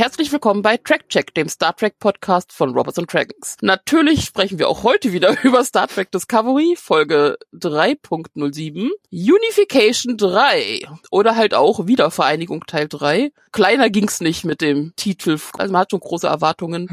herzlich willkommen bei Track Check, dem Star Trek Podcast von Robots and Dragons. Natürlich sprechen wir auch heute wieder über Star Trek Discovery, Folge 3.07, Unification 3 oder halt auch Wiedervereinigung Teil 3. Kleiner ging's nicht mit dem Titel, also man hat schon große Erwartungen.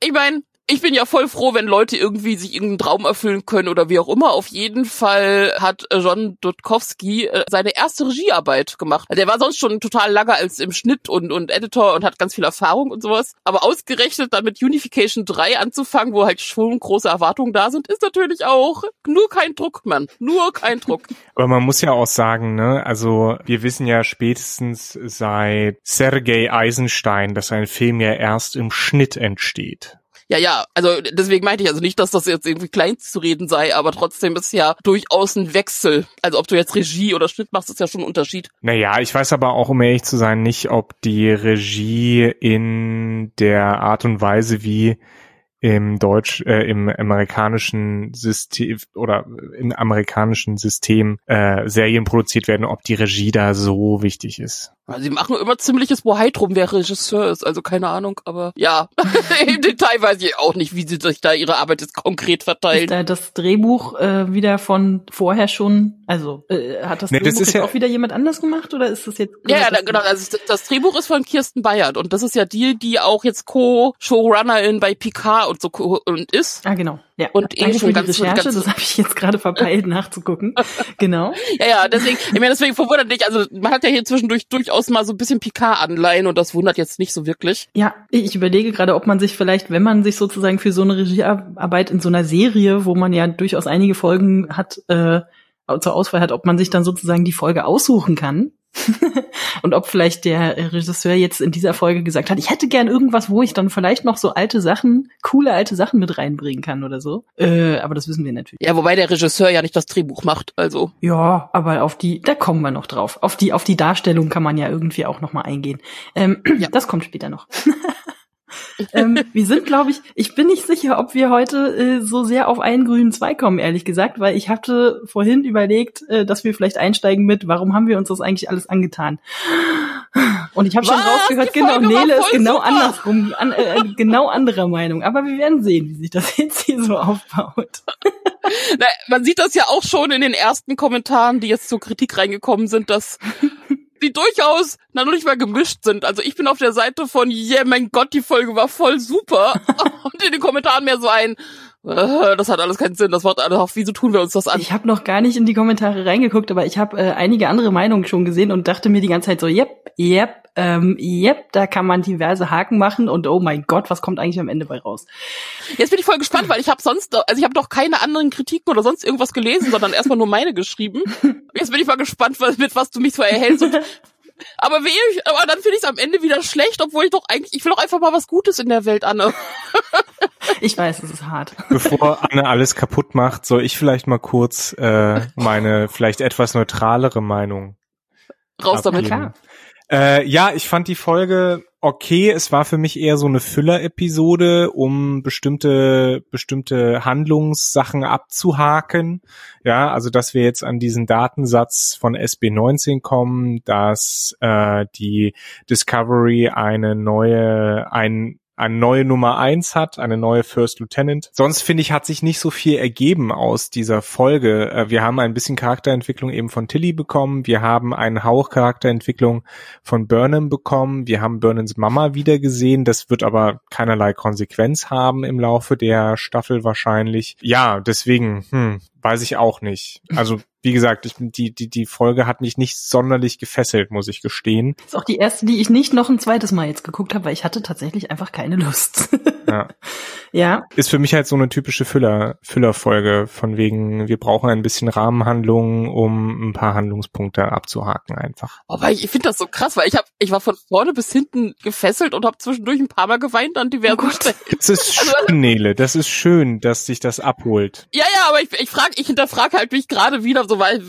Ich meine, ich bin ja voll froh, wenn Leute irgendwie sich irgendeinen Traum erfüllen können oder wie auch immer. Auf jeden Fall hat John Dudkowski äh, seine erste Regiearbeit gemacht. Der war sonst schon total lange als im Schnitt und, und Editor und hat ganz viel Erfahrung und sowas. Aber ausgerechnet dann mit Unification 3 anzufangen, wo halt schon große Erwartungen da sind, ist natürlich auch nur kein Druck, Mann. Nur kein Druck. Aber man muss ja auch sagen, ne, also wir wissen ja spätestens seit Sergei Eisenstein, dass ein Film ja erst im Schnitt entsteht. Ja, ja, also deswegen meinte ich also nicht, dass das jetzt irgendwie klein zu reden sei, aber trotzdem ist ja durchaus ein Wechsel. Also ob du jetzt Regie oder Schnitt machst, ist ja schon ein Unterschied. Naja, ich weiß aber auch, um ehrlich zu sein, nicht, ob die Regie in der Art und Weise, wie im Deutsch, äh, im amerikanischen System oder im amerikanischen System äh, Serien produziert werden, ob die Regie da so wichtig ist. Also sie machen immer ziemliches Bohai drum, wer Regisseur ist, also keine Ahnung, aber ja, im Detail weiß ich auch nicht, wie sie sich da ihre Arbeit jetzt konkret verteilen. Ist da das Drehbuch äh, wieder von vorher schon, also äh, hat das Nee, das Drehbuch ist jetzt ja- auch wieder jemand anders gemacht oder ist das jetzt? Ja, ja, das da, genau. Also das, das Drehbuch ist von Kirsten Bayert und das ist ja die, die auch jetzt Co-Showrunnerin bei Picard und so und ist. Ah, genau. Ja. Und eh schon ganz- Recherche, ganz- das habe ich jetzt gerade verpeilt nachzugucken. Genau. Ja, ja, deswegen, ich meine, deswegen verwundert dich, also man hat ja hier zwischendurch durchaus mal so ein bisschen Picard-Anleihen und das wundert jetzt nicht so wirklich. Ja, ich überlege gerade, ob man sich vielleicht, wenn man sich sozusagen für so eine Regiearbeit in so einer Serie, wo man ja durchaus einige Folgen hat, äh, zur Auswahl hat, ob man sich dann sozusagen die Folge aussuchen kann. und ob vielleicht der Regisseur jetzt in dieser Folge gesagt hat, ich hätte gern irgendwas, wo ich dann vielleicht noch so alte Sachen, coole alte Sachen mit reinbringen kann oder so. Äh, aber das wissen wir natürlich. Ja, wobei der Regisseur ja nicht das Drehbuch macht, also. Ja, aber auf die, da kommen wir noch drauf. Auf die, auf die Darstellung kann man ja irgendwie auch noch mal eingehen. Ähm, Ja. Das kommt später noch. ähm, wir sind, glaube ich, ich bin nicht sicher, ob wir heute äh, so sehr auf einen grünen Zweig kommen, ehrlich gesagt, weil ich hatte vorhin überlegt, äh, dass wir vielleicht einsteigen mit, warum haben wir uns das eigentlich alles angetan? Und ich habe schon rausgehört, genau, Nele ist genau super. andersrum, an, äh, genau anderer Meinung. Aber wir werden sehen, wie sich das jetzt hier so aufbaut. Na, man sieht das ja auch schon in den ersten Kommentaren, die jetzt zur Kritik reingekommen sind, dass die durchaus na noch nicht mal gemischt sind. Also ich bin auf der Seite von, yeah, mein Gott, die Folge war voll super. Und in den Kommentaren mehr so ein, äh, das hat alles keinen Sinn, das macht alles auf, wieso tun wir uns das an? Ich habe noch gar nicht in die Kommentare reingeguckt, aber ich habe äh, einige andere Meinungen schon gesehen und dachte mir die ganze Zeit so, yep, yep, ähm, yep, da kann man diverse Haken machen und oh mein Gott, was kommt eigentlich am Ende bei raus? Jetzt bin ich voll gespannt, weil ich habe sonst, also ich habe noch keine anderen Kritiken oder sonst irgendwas gelesen, sondern erstmal nur meine geschrieben. Jetzt bin ich mal gespannt, was- mit was du mich so erhältst. Und, aber wie ich, aber dann finde ich es am Ende wieder schlecht, obwohl ich doch eigentlich, ich will doch einfach mal was Gutes in der Welt, Anne. Ich weiß, es ist hart. Bevor Anne alles kaputt macht, soll ich vielleicht mal kurz äh, meine vielleicht etwas neutralere Meinung Raus damit. abgeben. klar. Äh, ja, ich fand die Folge okay. Es war für mich eher so eine Füller-Episode, um bestimmte bestimmte Handlungssachen abzuhaken. Ja, also dass wir jetzt an diesen Datensatz von SB19 kommen, dass äh, die Discovery eine neue ein eine neue Nummer eins hat, eine neue First Lieutenant. Sonst finde ich, hat sich nicht so viel ergeben aus dieser Folge. Äh, Wir haben ein bisschen Charakterentwicklung eben von Tilly bekommen. Wir haben einen Hauch Charakterentwicklung von Burnham bekommen. Wir haben Burnhams Mama wieder gesehen. Das wird aber keinerlei Konsequenz haben im Laufe der Staffel wahrscheinlich. Ja, deswegen, hm, weiß ich auch nicht. Also, wie gesagt, ich, die, die, die Folge hat mich nicht sonderlich gefesselt, muss ich gestehen. ist auch die erste, die ich nicht noch ein zweites Mal jetzt geguckt habe, weil ich hatte tatsächlich einfach keine Lust. Ja. ja, ist für mich halt so eine typische Füller, Füllerfolge, von wegen, wir brauchen ein bisschen Rahmenhandlungen, um ein paar Handlungspunkte abzuhaken einfach. Aber ich finde das so krass, weil ich hab, ich war von vorne bis hinten gefesselt und habe zwischendurch ein paar Mal geweint an diversen Oh. Stellen. Das ist Also- schön, Nele, das ist schön, dass sich das abholt. Ja, ja, aber ich, ich frage, ich hinterfrage halt mich gerade wieder, so weil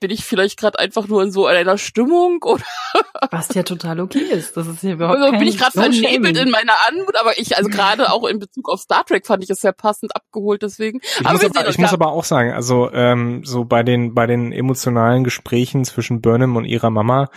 bin ich vielleicht gerade einfach nur in so einer Stimmung oder was ja total okay ist. Das ist ja überhaupt also kein bin ich gerade vernebelt in meiner Anmut, aber ich, also gerade auch in Bezug auf Star Trek fand ich es sehr passend abgeholt, deswegen. Ich, aber muss aber, ich muss aber auch sagen, also ähm, so bei den bei den emotionalen Gesprächen zwischen Burnham und ihrer Mama,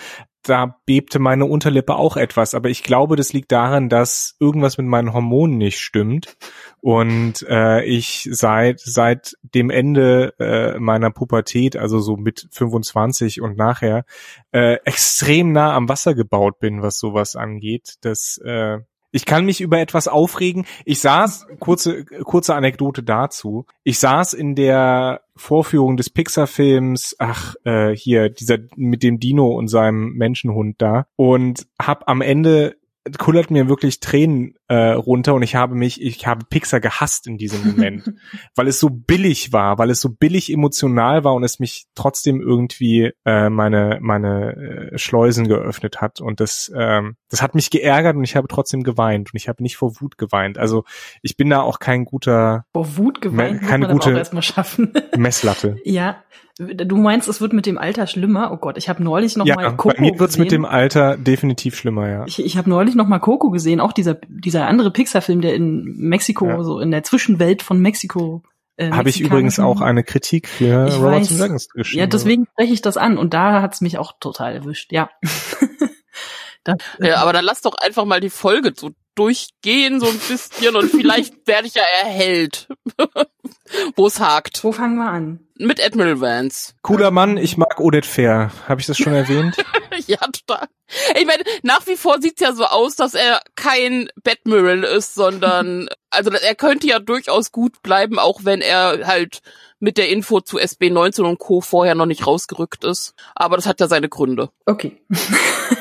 da bebte meine Unterlippe auch etwas, aber ich glaube, das liegt daran, dass irgendwas mit meinen Hormonen nicht stimmt und äh, ich seit seit dem Ende äh, meiner Pubertät, also so mit 25 und nachher, äh, extrem nah am Wasser gebaut bin, was sowas angeht. Das äh, ich kann mich über etwas aufregen. Ich saß, kurze, kurze Anekdote dazu. Ich saß in der Vorführung des Pixar-Films, ach, äh, hier, dieser mit dem Dino und seinem Menschenhund da und hab am Ende kullert mir wirklich Tränen äh, runter und ich habe mich, ich habe Pixar gehasst in diesem Moment, weil es so billig war, weil es so billig emotional war und es mich trotzdem irgendwie äh, meine meine äh, Schleusen geöffnet hat und das ähm, das hat mich geärgert und ich habe trotzdem geweint und ich habe nicht vor Wut geweint. Also ich bin da auch kein guter vor Wut geweint, keine gute erstmal schaffen. Messlatte. Ja, Du meinst, es wird mit dem Alter schlimmer? Oh Gott, ich habe neulich noch ja, mal Coco bei mir wird's gesehen. mit dem Alter definitiv schlimmer, ja. Ich, ich habe neulich noch mal Coco gesehen, auch dieser dieser andere Pixar-Film, der in Mexiko, Ja. so in der Zwischenwelt von Mexiko. Äh, Habe ich übrigens auch eine Kritik für Ich Roberts weiß. Dragons geschrieben. Ja, deswegen spreche ich das an und da hat's mich auch total erwischt. Ja. das, Ja, aber dann lass doch einfach mal die Folge so durchgehen, so ein bisschen, und vielleicht werde ich ja erhellt, wo es hakt. wo fangen wir an? Mit Admiral Vance. Cooler Mann, ich mag Odette Fair. Habe ich das schon erwähnt? ja, total. Ich meine, nach wie vor sieht's ja so aus, dass er kein Batmiral ist, sondern, also er könnte ja durchaus gut bleiben, auch wenn er halt mit der Info zu SB19 und Co. vorher noch nicht rausgerückt ist. Aber das hat ja seine Gründe. Okay.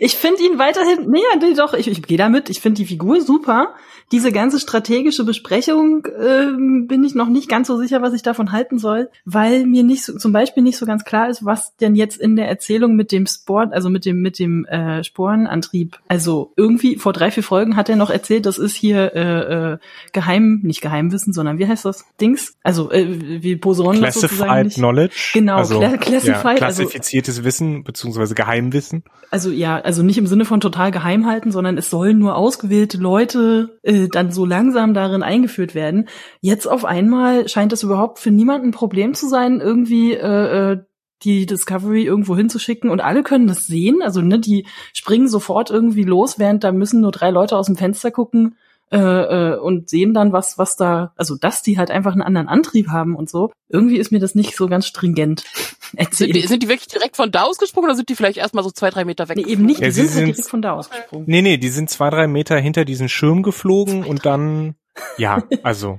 ich finde ihn weiterhin, nee, nee doch, ich, ich gehe damit. Ich finde die Figur super. Diese ganze strategische Besprechung ähm, bin ich noch nicht ganz so sicher, was ich davon halten soll, weil mir nicht so, zum Beispiel nicht so ganz klar ist, was denn jetzt in der Erzählung mit dem Sport, also mit dem mit dem äh, Sporenantrieb, also irgendwie vor drei vier Folgen hat er noch erzählt, das ist hier äh, äh, Geheim, nicht Geheimwissen, sondern wie heißt das Dings? Also äh, wie sozusagen Classified nicht. Knowledge. Genau, also, cla- classified, Ja, also- klassifiziertes Wissen, beziehungsweise Geheimwissen. Also ja, also nicht im Sinne von total geheim halten, sondern es sollen nur ausgewählte Leute äh, dann so langsam darin eingeführt werden. Jetzt auf einmal scheint es überhaupt für niemanden ein Problem zu sein, irgendwie äh, äh, die Discovery irgendwo hinzuschicken und alle können das sehen. Also ne, die springen sofort irgendwie los, während da müssen nur drei Leute aus dem Fenster gucken äh, äh, und sehen dann, was, was da, also dass die halt einfach einen anderen Antrieb haben und so. Irgendwie ist mir das nicht so ganz stringent Sind erzählt. die, sind die wirklich direkt von da ausgesprungen oder sind die vielleicht erstmal so zwei, drei Meter weg? nee, eben nicht, die Ja, sie sind halt sind- direkt von da ausgesprungen. Nee, nee, die sind zwei, drei Meter hinter diesen Schirm geflogen und dann, ja, also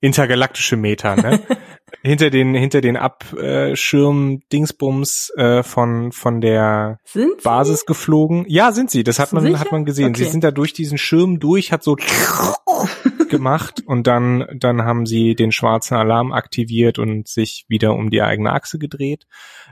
intergalaktische Meter, ne? hinter den, hinter den Abschirm Dingsbums äh, von, von der sie? Basis geflogen. Ja, sind sie. Das hat man, Sicher? hat man gesehen. Sie Okay. sind da durch diesen Schirm durch, hat so gemacht und dann, dann haben sie den schwarzen Alarm aktiviert und sich wieder um die eigene Achse gedreht.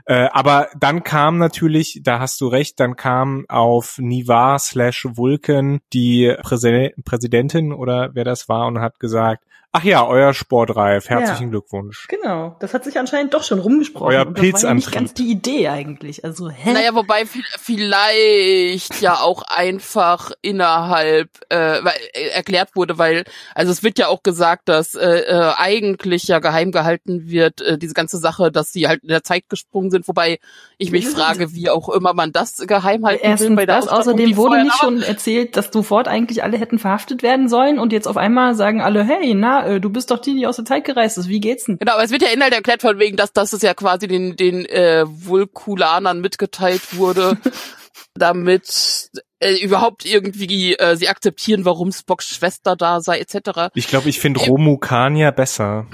Äh, aber dann kam natürlich, da hast du recht, dann kam auf Nivar slash Vulcan die Präse Präsidentin oder wer das war und hat gesagt, ach ja, euer Sportreif, herzlichen Ja. Glückwunsch. Genau, das hat sich anscheinend doch schon rumgesprochen. Euer Und das war ja nicht Pilzantrieb. ganz die Idee eigentlich. Also, hä? Naja, wobei vi- vielleicht ja auch einfach innerhalb äh, weil, äh, erklärt wurde, weil also es wird ja auch gesagt, dass äh, äh, eigentlich ja geheim gehalten wird äh, diese ganze Sache, dass sie halt in der Zeit gesprungen sind, wobei ich mich frage, wie auch immer man das geheim halten will Erstens bei der das, außerdem wurde nicht schon erzählt, dass sofort eigentlich alle hätten verhaftet werden sollen und jetzt auf einmal sagen alle, hey, na, äh, du bist doch die, die aus der Zeit gereist ist, wie geht's denn? Genau, aber es wird ja inhalt erklärt von wegen, dass das ist ja quasi den den äh, Vulkulanern mitgeteilt wurde, damit äh, überhaupt irgendwie äh, sie akzeptieren, warum Spocks Schwester da sei etc. Ich glaube, ich finde Romukania besser.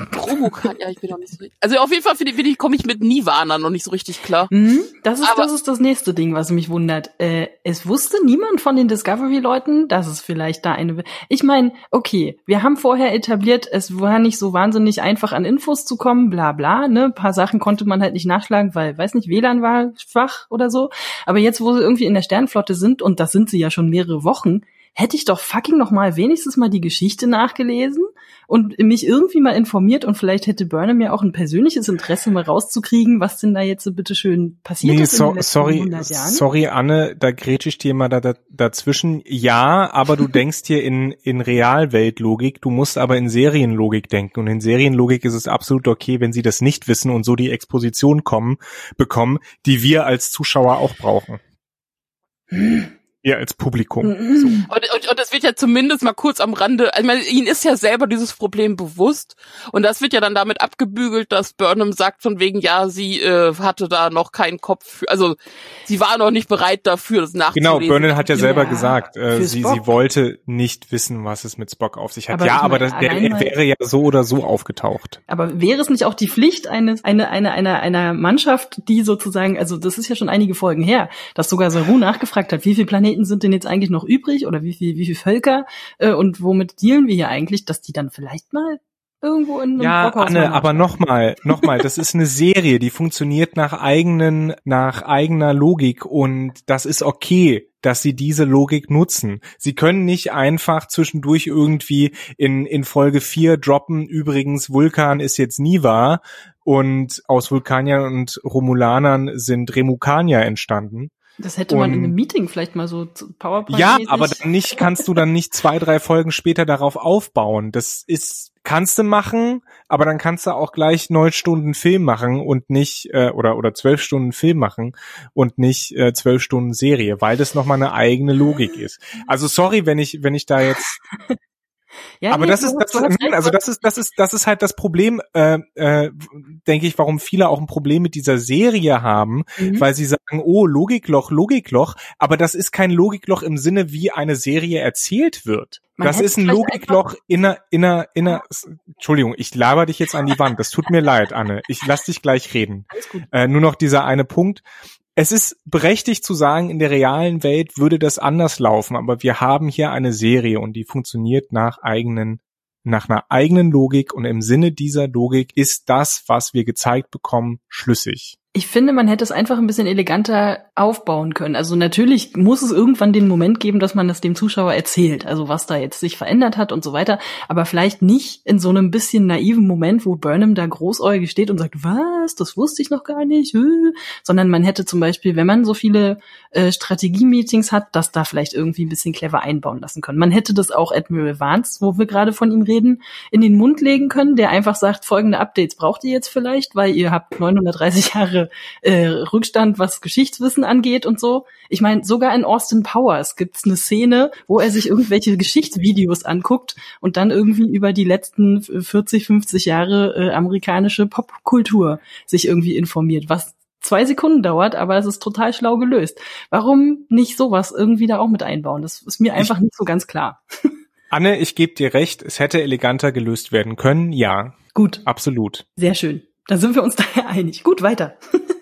Ja, ich bin noch nicht so richtig. Also auf jeden Fall finde ich, komme ich mit Nirvana noch nicht so richtig klar. Mhm, das ist, Aber- das ist das nächste Ding, was mich wundert. Äh, es wusste niemand von den Discovery-Leuten, dass es vielleicht da eine. Ich meine, okay, wir haben vorher etabliert, es war nicht so wahnsinnig einfach an Infos zu kommen, bla bla. Ne, ein paar Sachen konnte man halt nicht nachschlagen, weil, weiß nicht, WLAN war schwach oder so. Aber jetzt, wo sie irgendwie in der Sternflotte sind und das sind sie ja schon mehrere Wochen. hätte ich doch fucking noch mal wenigstens mal die Geschichte nachgelesen und mich irgendwie mal informiert und vielleicht hätte Burnham ja auch ein persönliches Interesse mal rauszukriegen, was denn da jetzt so bitteschön passiert Nee, ist in so, den letzten sorry, 100 Jahren. sorry Anne, da grätsch ich dir mal da, da, dazwischen. Ja, aber du denkst hier in, in Realweltlogik, du musst aber in Serienlogik denken. Und in Serienlogik ist es absolut okay, wenn sie das nicht wissen und so die Exposition kommen, bekommen, die wir als Zuschauer auch brauchen. Wir als Publikum. So. Und, und, und das wird ja zumindest mal kurz am Rande, also ich meine, ihnen ist ja selber dieses Problem bewusst und das wird ja dann damit abgebügelt, dass Burnham sagt von wegen, ja, sie äh, hatte da noch keinen Kopf, für, also sie war noch nicht bereit dafür, das nachzulesen. Genau, Burnham hat ja selber Ja, gesagt, äh, sie, Spock. sie wollte nicht wissen, was es mit Spock auf sich hat. Aber ja, aber das, der, er wäre ja so oder so aufgetaucht. Aber wäre es nicht auch die Pflicht eines eine eine einer einer Mannschaft, die sozusagen, also das ist ja schon einige Folgen her, dass sogar Saru nachgefragt hat, wie viele Planeten sind denn jetzt eigentlich noch übrig oder wie viel wie viel Völker äh, und womit dealen wir hier eigentlich, dass die dann vielleicht mal irgendwo in einem Ja, Brockhaus Anne, mal aber nochmal, nochmal, das ist eine Serie, die funktioniert nach eigenen, nach eigener Logik und das ist okay, dass sie diese Logik nutzen. Sie können nicht einfach zwischendurch irgendwie in, in Folge 4 droppen, übrigens Vulkan ist jetzt Niva und aus Vulkaniern und Romulanern sind Remukanier entstanden. Das hätte man in Und- einem Meeting vielleicht mal so PowerPoint. Ja, aber dann nicht, kannst du dann nicht zwei, drei Folgen später darauf aufbauen. Das ist, kannst du machen, aber dann kannst du auch gleich neun Stunden Film machen und nicht, äh, oder, oder zwölf Stunden Film machen und nicht äh, zwölf Stunden Serie, weil das nochmal eine eigene Logik ist. Also sorry, wenn ich, wenn ich da jetzt ja, aber nee, das ist, das, nein, also das ist, das ist, das ist halt das Problem, äh, äh, denke ich, warum viele auch ein Problem mit dieser Serie haben, Mhm. weil sie sagen, oh, Logikloch, Logikloch, aber das ist kein Logikloch im Sinne, wie eine Serie erzählt wird. Man das ist ein Logikloch in einer, in einer, in einer, Entschuldigung, ich laber dich jetzt an die Wand, das tut mir leid, Anne, ich lass dich gleich reden. Äh, nur noch dieser eine Punkt. Es ist berechtigt zu sagen, in der realen Welt würde das anders laufen, aber wir haben hier eine Serie und die funktioniert nach eigenen, nach einer eigenen Logik und im Sinne dieser Logik ist das, was wir gezeigt bekommen, schlüssig. Ich finde, man hätte es einfach ein bisschen eleganter aufbauen können. Also natürlich muss es irgendwann den Moment geben, dass man es dem Zuschauer erzählt, also was da jetzt sich verändert hat und so weiter. Aber vielleicht nicht in so einem bisschen naiven Moment, wo Burnham da großäugig steht und sagt, was, das wusste ich noch gar nicht, sondern man hätte zum Beispiel, wenn man so viele äh, Strategie-Meetings hat, das da vielleicht irgendwie ein bisschen clever einbauen lassen können. Man hätte das auch Admiral Vance, wo wir gerade von ihm reden, in den Mund legen können, der einfach sagt, folgende Updates braucht ihr jetzt vielleicht, weil ihr habt 930 Jahre äh, Rückstand, was Geschichtswissen angeht und so. Ich meine, sogar in Austin Powers gibt's eine Szene, wo er sich irgendwelche Geschichtsvideos anguckt und dann irgendwie über die letzten 40, 50 Jahre äh, amerikanische Popkultur sich irgendwie informiert, was zwei Sekunden dauert, aber es ist total schlau gelöst. Warum nicht sowas irgendwie da auch mit einbauen? Das ist mir einfach nicht so ganz klar. Anne, ich gebe dir recht, es hätte eleganter gelöst werden können, ja, Gut, absolut. sehr schön. Da sind wir uns daher einig. Gut, weiter.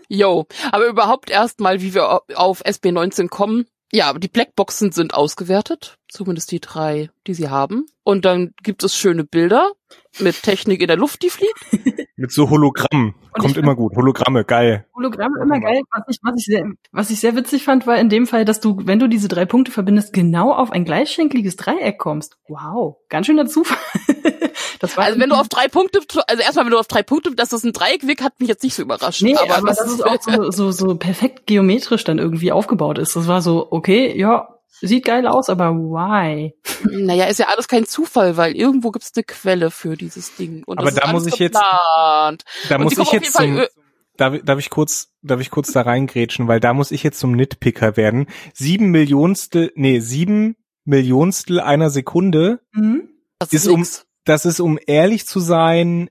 Yo, aber überhaupt erstmal, wie wir auf SB19 kommen. Ja, die Blackboxen sind ausgewertet, zumindest die drei, die sie haben. Und dann gibt es schöne Bilder mit Technik in der Luft, die fliegt. Mit so Hologrammen. Kommt immer gut. Hologramme, geil. Hologramm immer geil. Was ich, was ich sehr, was ich sehr witzig fand, war in dem Fall, dass du, wenn du diese drei Punkte verbindest, genau auf ein gleichschenkliges Dreieck kommst. Wow, ganz schöner Zufall. das war Also wenn du auf drei Punkte, also erstmal wenn du auf drei Punkte, dass das ein Dreieck wirkt, hat mich jetzt nicht so überrascht. Nee, aber, aber, das dass es auch so, so, so perfekt geometrisch dann irgendwie aufgebaut ist. Das war so, okay, ja, sieht geil aus, aber why? Naja, ist ja alles kein Zufall, weil irgendwo gibt's eine Quelle für dieses Ding. Und Aber das ist da muss ich jetzt- geplant. Da Und muss ich jetzt zum, darf, darf ich kurz, darf ich kurz da reingrätschen, weil da muss ich jetzt zum Nitpicker werden. Sieben Millionstel, nee, sieben Millionstel einer Sekunde, Mhm. Das ist um-. Das ist, um ehrlich zu sein,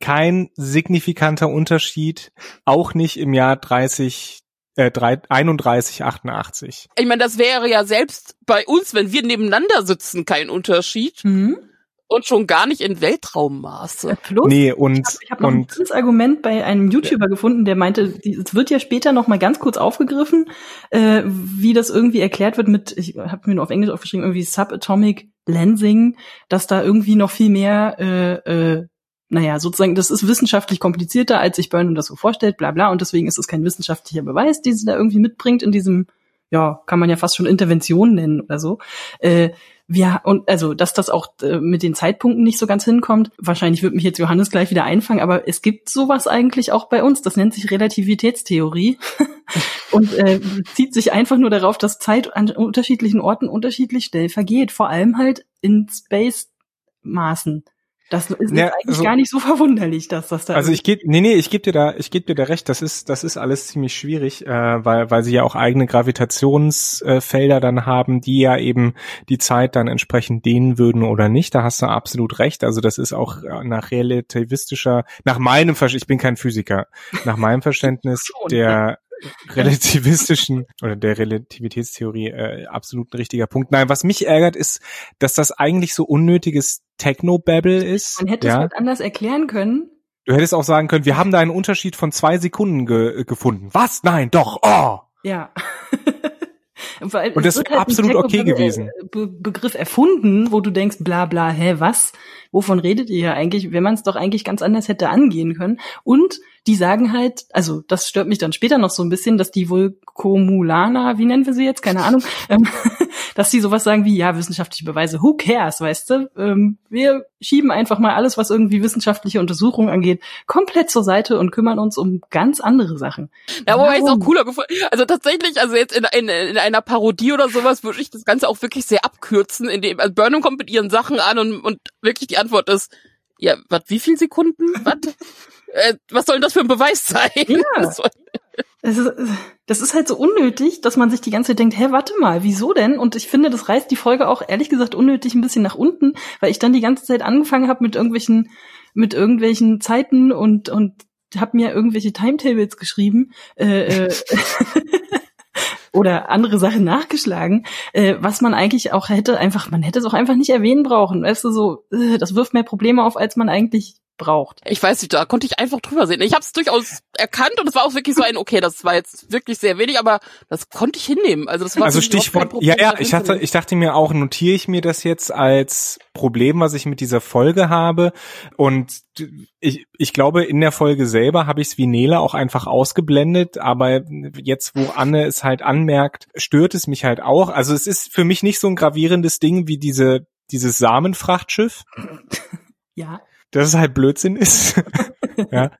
kein signifikanter Unterschied, auch nicht im Jahr 30, äh, 3, 31, 88. Ich meine, das wäre ja selbst bei uns, wenn wir nebeneinander sitzen, kein Unterschied. Mhm. Und schon gar nicht in Weltraummaße. Plus, Nee, und, Ich habe noch ein und gutes Argument bei einem YouTuber gefunden, der meinte, es wird ja später noch mal ganz kurz aufgegriffen, äh, wie das irgendwie erklärt wird mit, ich habe mir nur auf Englisch aufgeschrieben, irgendwie Subatomic Lensing, dass da irgendwie noch viel mehr, äh, äh, naja, sozusagen, das ist wissenschaftlich komplizierter, als sich Burnham das so vorstellt, bla bla, und deswegen ist es kein wissenschaftlicher Beweis, den sie da irgendwie mitbringt in diesem ja, kann man ja fast schon Intervention nennen oder so. Äh, wir, und also, dass das auch äh, mit den Zeitpunkten nicht so ganz hinkommt. Wahrscheinlich wird mich jetzt Johannes gleich wieder einfangen, aber es gibt sowas eigentlich auch bei uns. Das nennt sich Relativitätstheorie und äh, zieht sich einfach nur darauf, dass Zeit an unterschiedlichen Orten unterschiedlich schnell vergeht. Vor allem halt in Space-Maßen. Das ist Ja, eigentlich also- gar nicht so verwunderlich, dass das da Also ich gebe nee nee ich gebe dir da ich gebe dir da recht. Das ist das ist alles ziemlich schwierig äh, weil weil sie ja auch eigene Gravitationsfelder dann haben die ja eben die Zeit dann entsprechend dehnen würden oder nicht. Da hast du absolut recht. Also das ist auch äh, nach relativistischer nach meinem Verständnis ich bin kein Physiker nach meinem Verständnis Schon. der relativistischen oder der Relativitätstheorie äh, absolut ein richtiger Punkt. Nein, was mich ärgert, ist, dass das eigentlich so unnötiges Techno-Babble ist. Man hätte es ja? halt anders erklären können. Du hättest auch sagen können, wir haben da einen Unterschied von zwei Sekunden ge gefunden. Was? Nein, doch. Oh. Ja. Weil Und das wäre halt absolut okay Techno- gewesen. Be Begriff erfunden, wo du denkst, bla bla, hä, was? Wovon redet ihr ja eigentlich, wenn man es doch eigentlich ganz anders hätte angehen können? Und die sagen halt, also das stört mich dann später noch so ein bisschen, dass die Vulkomulaner, wie nennen wir sie jetzt, keine Ahnung, ähm, dass die sowas sagen wie, ja, wissenschaftliche Beweise, who cares, weißt du? Ähm, wir schieben einfach mal alles, was irgendwie wissenschaftliche Untersuchungen angeht, komplett zur Seite und kümmern uns um ganz andere Sachen. Ja, wobei ich es auch cooler gefunden. Also tatsächlich, also jetzt in, in, in einer Parodie oder sowas würde ich das Ganze auch wirklich sehr abkürzen, indem also Burnham kommt mit ihren Sachen an und, und wirklich die Antwort ist, ja, was, wie viel Sekunden? Was? äh, was soll denn das für ein Beweis sein? Ja. Das ist, das ist halt so unnötig, dass man sich die ganze Zeit denkt, hä, warte mal, wieso denn? Und ich finde, das reißt die Folge auch ehrlich gesagt unnötig ein bisschen nach unten, weil ich dann die ganze Zeit angefangen habe mit irgendwelchen, mit irgendwelchen Zeiten und und habe mir irgendwelche Timetables geschrieben äh, äh, oder andere Sachen nachgeschlagen, äh, was man eigentlich auch hätte einfach, man hätte es auch einfach nicht erwähnen brauchen. Weißt du, so, äh, das wirft mehr Probleme auf, als man eigentlich braucht. Ich weiß nicht, da konnte ich einfach drüber sehen. Ich habe es durchaus erkannt und es war auch wirklich so ein, okay, das war jetzt wirklich sehr wenig, aber das konnte ich hinnehmen. Also das war Also Stichwort, Problem, ja, ja, ich hatte, ich dachte mir auch, notiere ich mir das jetzt als Problem, was ich mit dieser Folge habe. Und ich, ich glaube, in der Folge selber habe ich es wie Nele auch einfach ausgeblendet, aber jetzt, wo Anne es halt anmerkt, stört es mich halt auch. Also es ist für mich nicht so ein gravierendes Ding wie diese, dieses Samenfrachtschiff. Ja. Dass es halt Blödsinn ist. ja.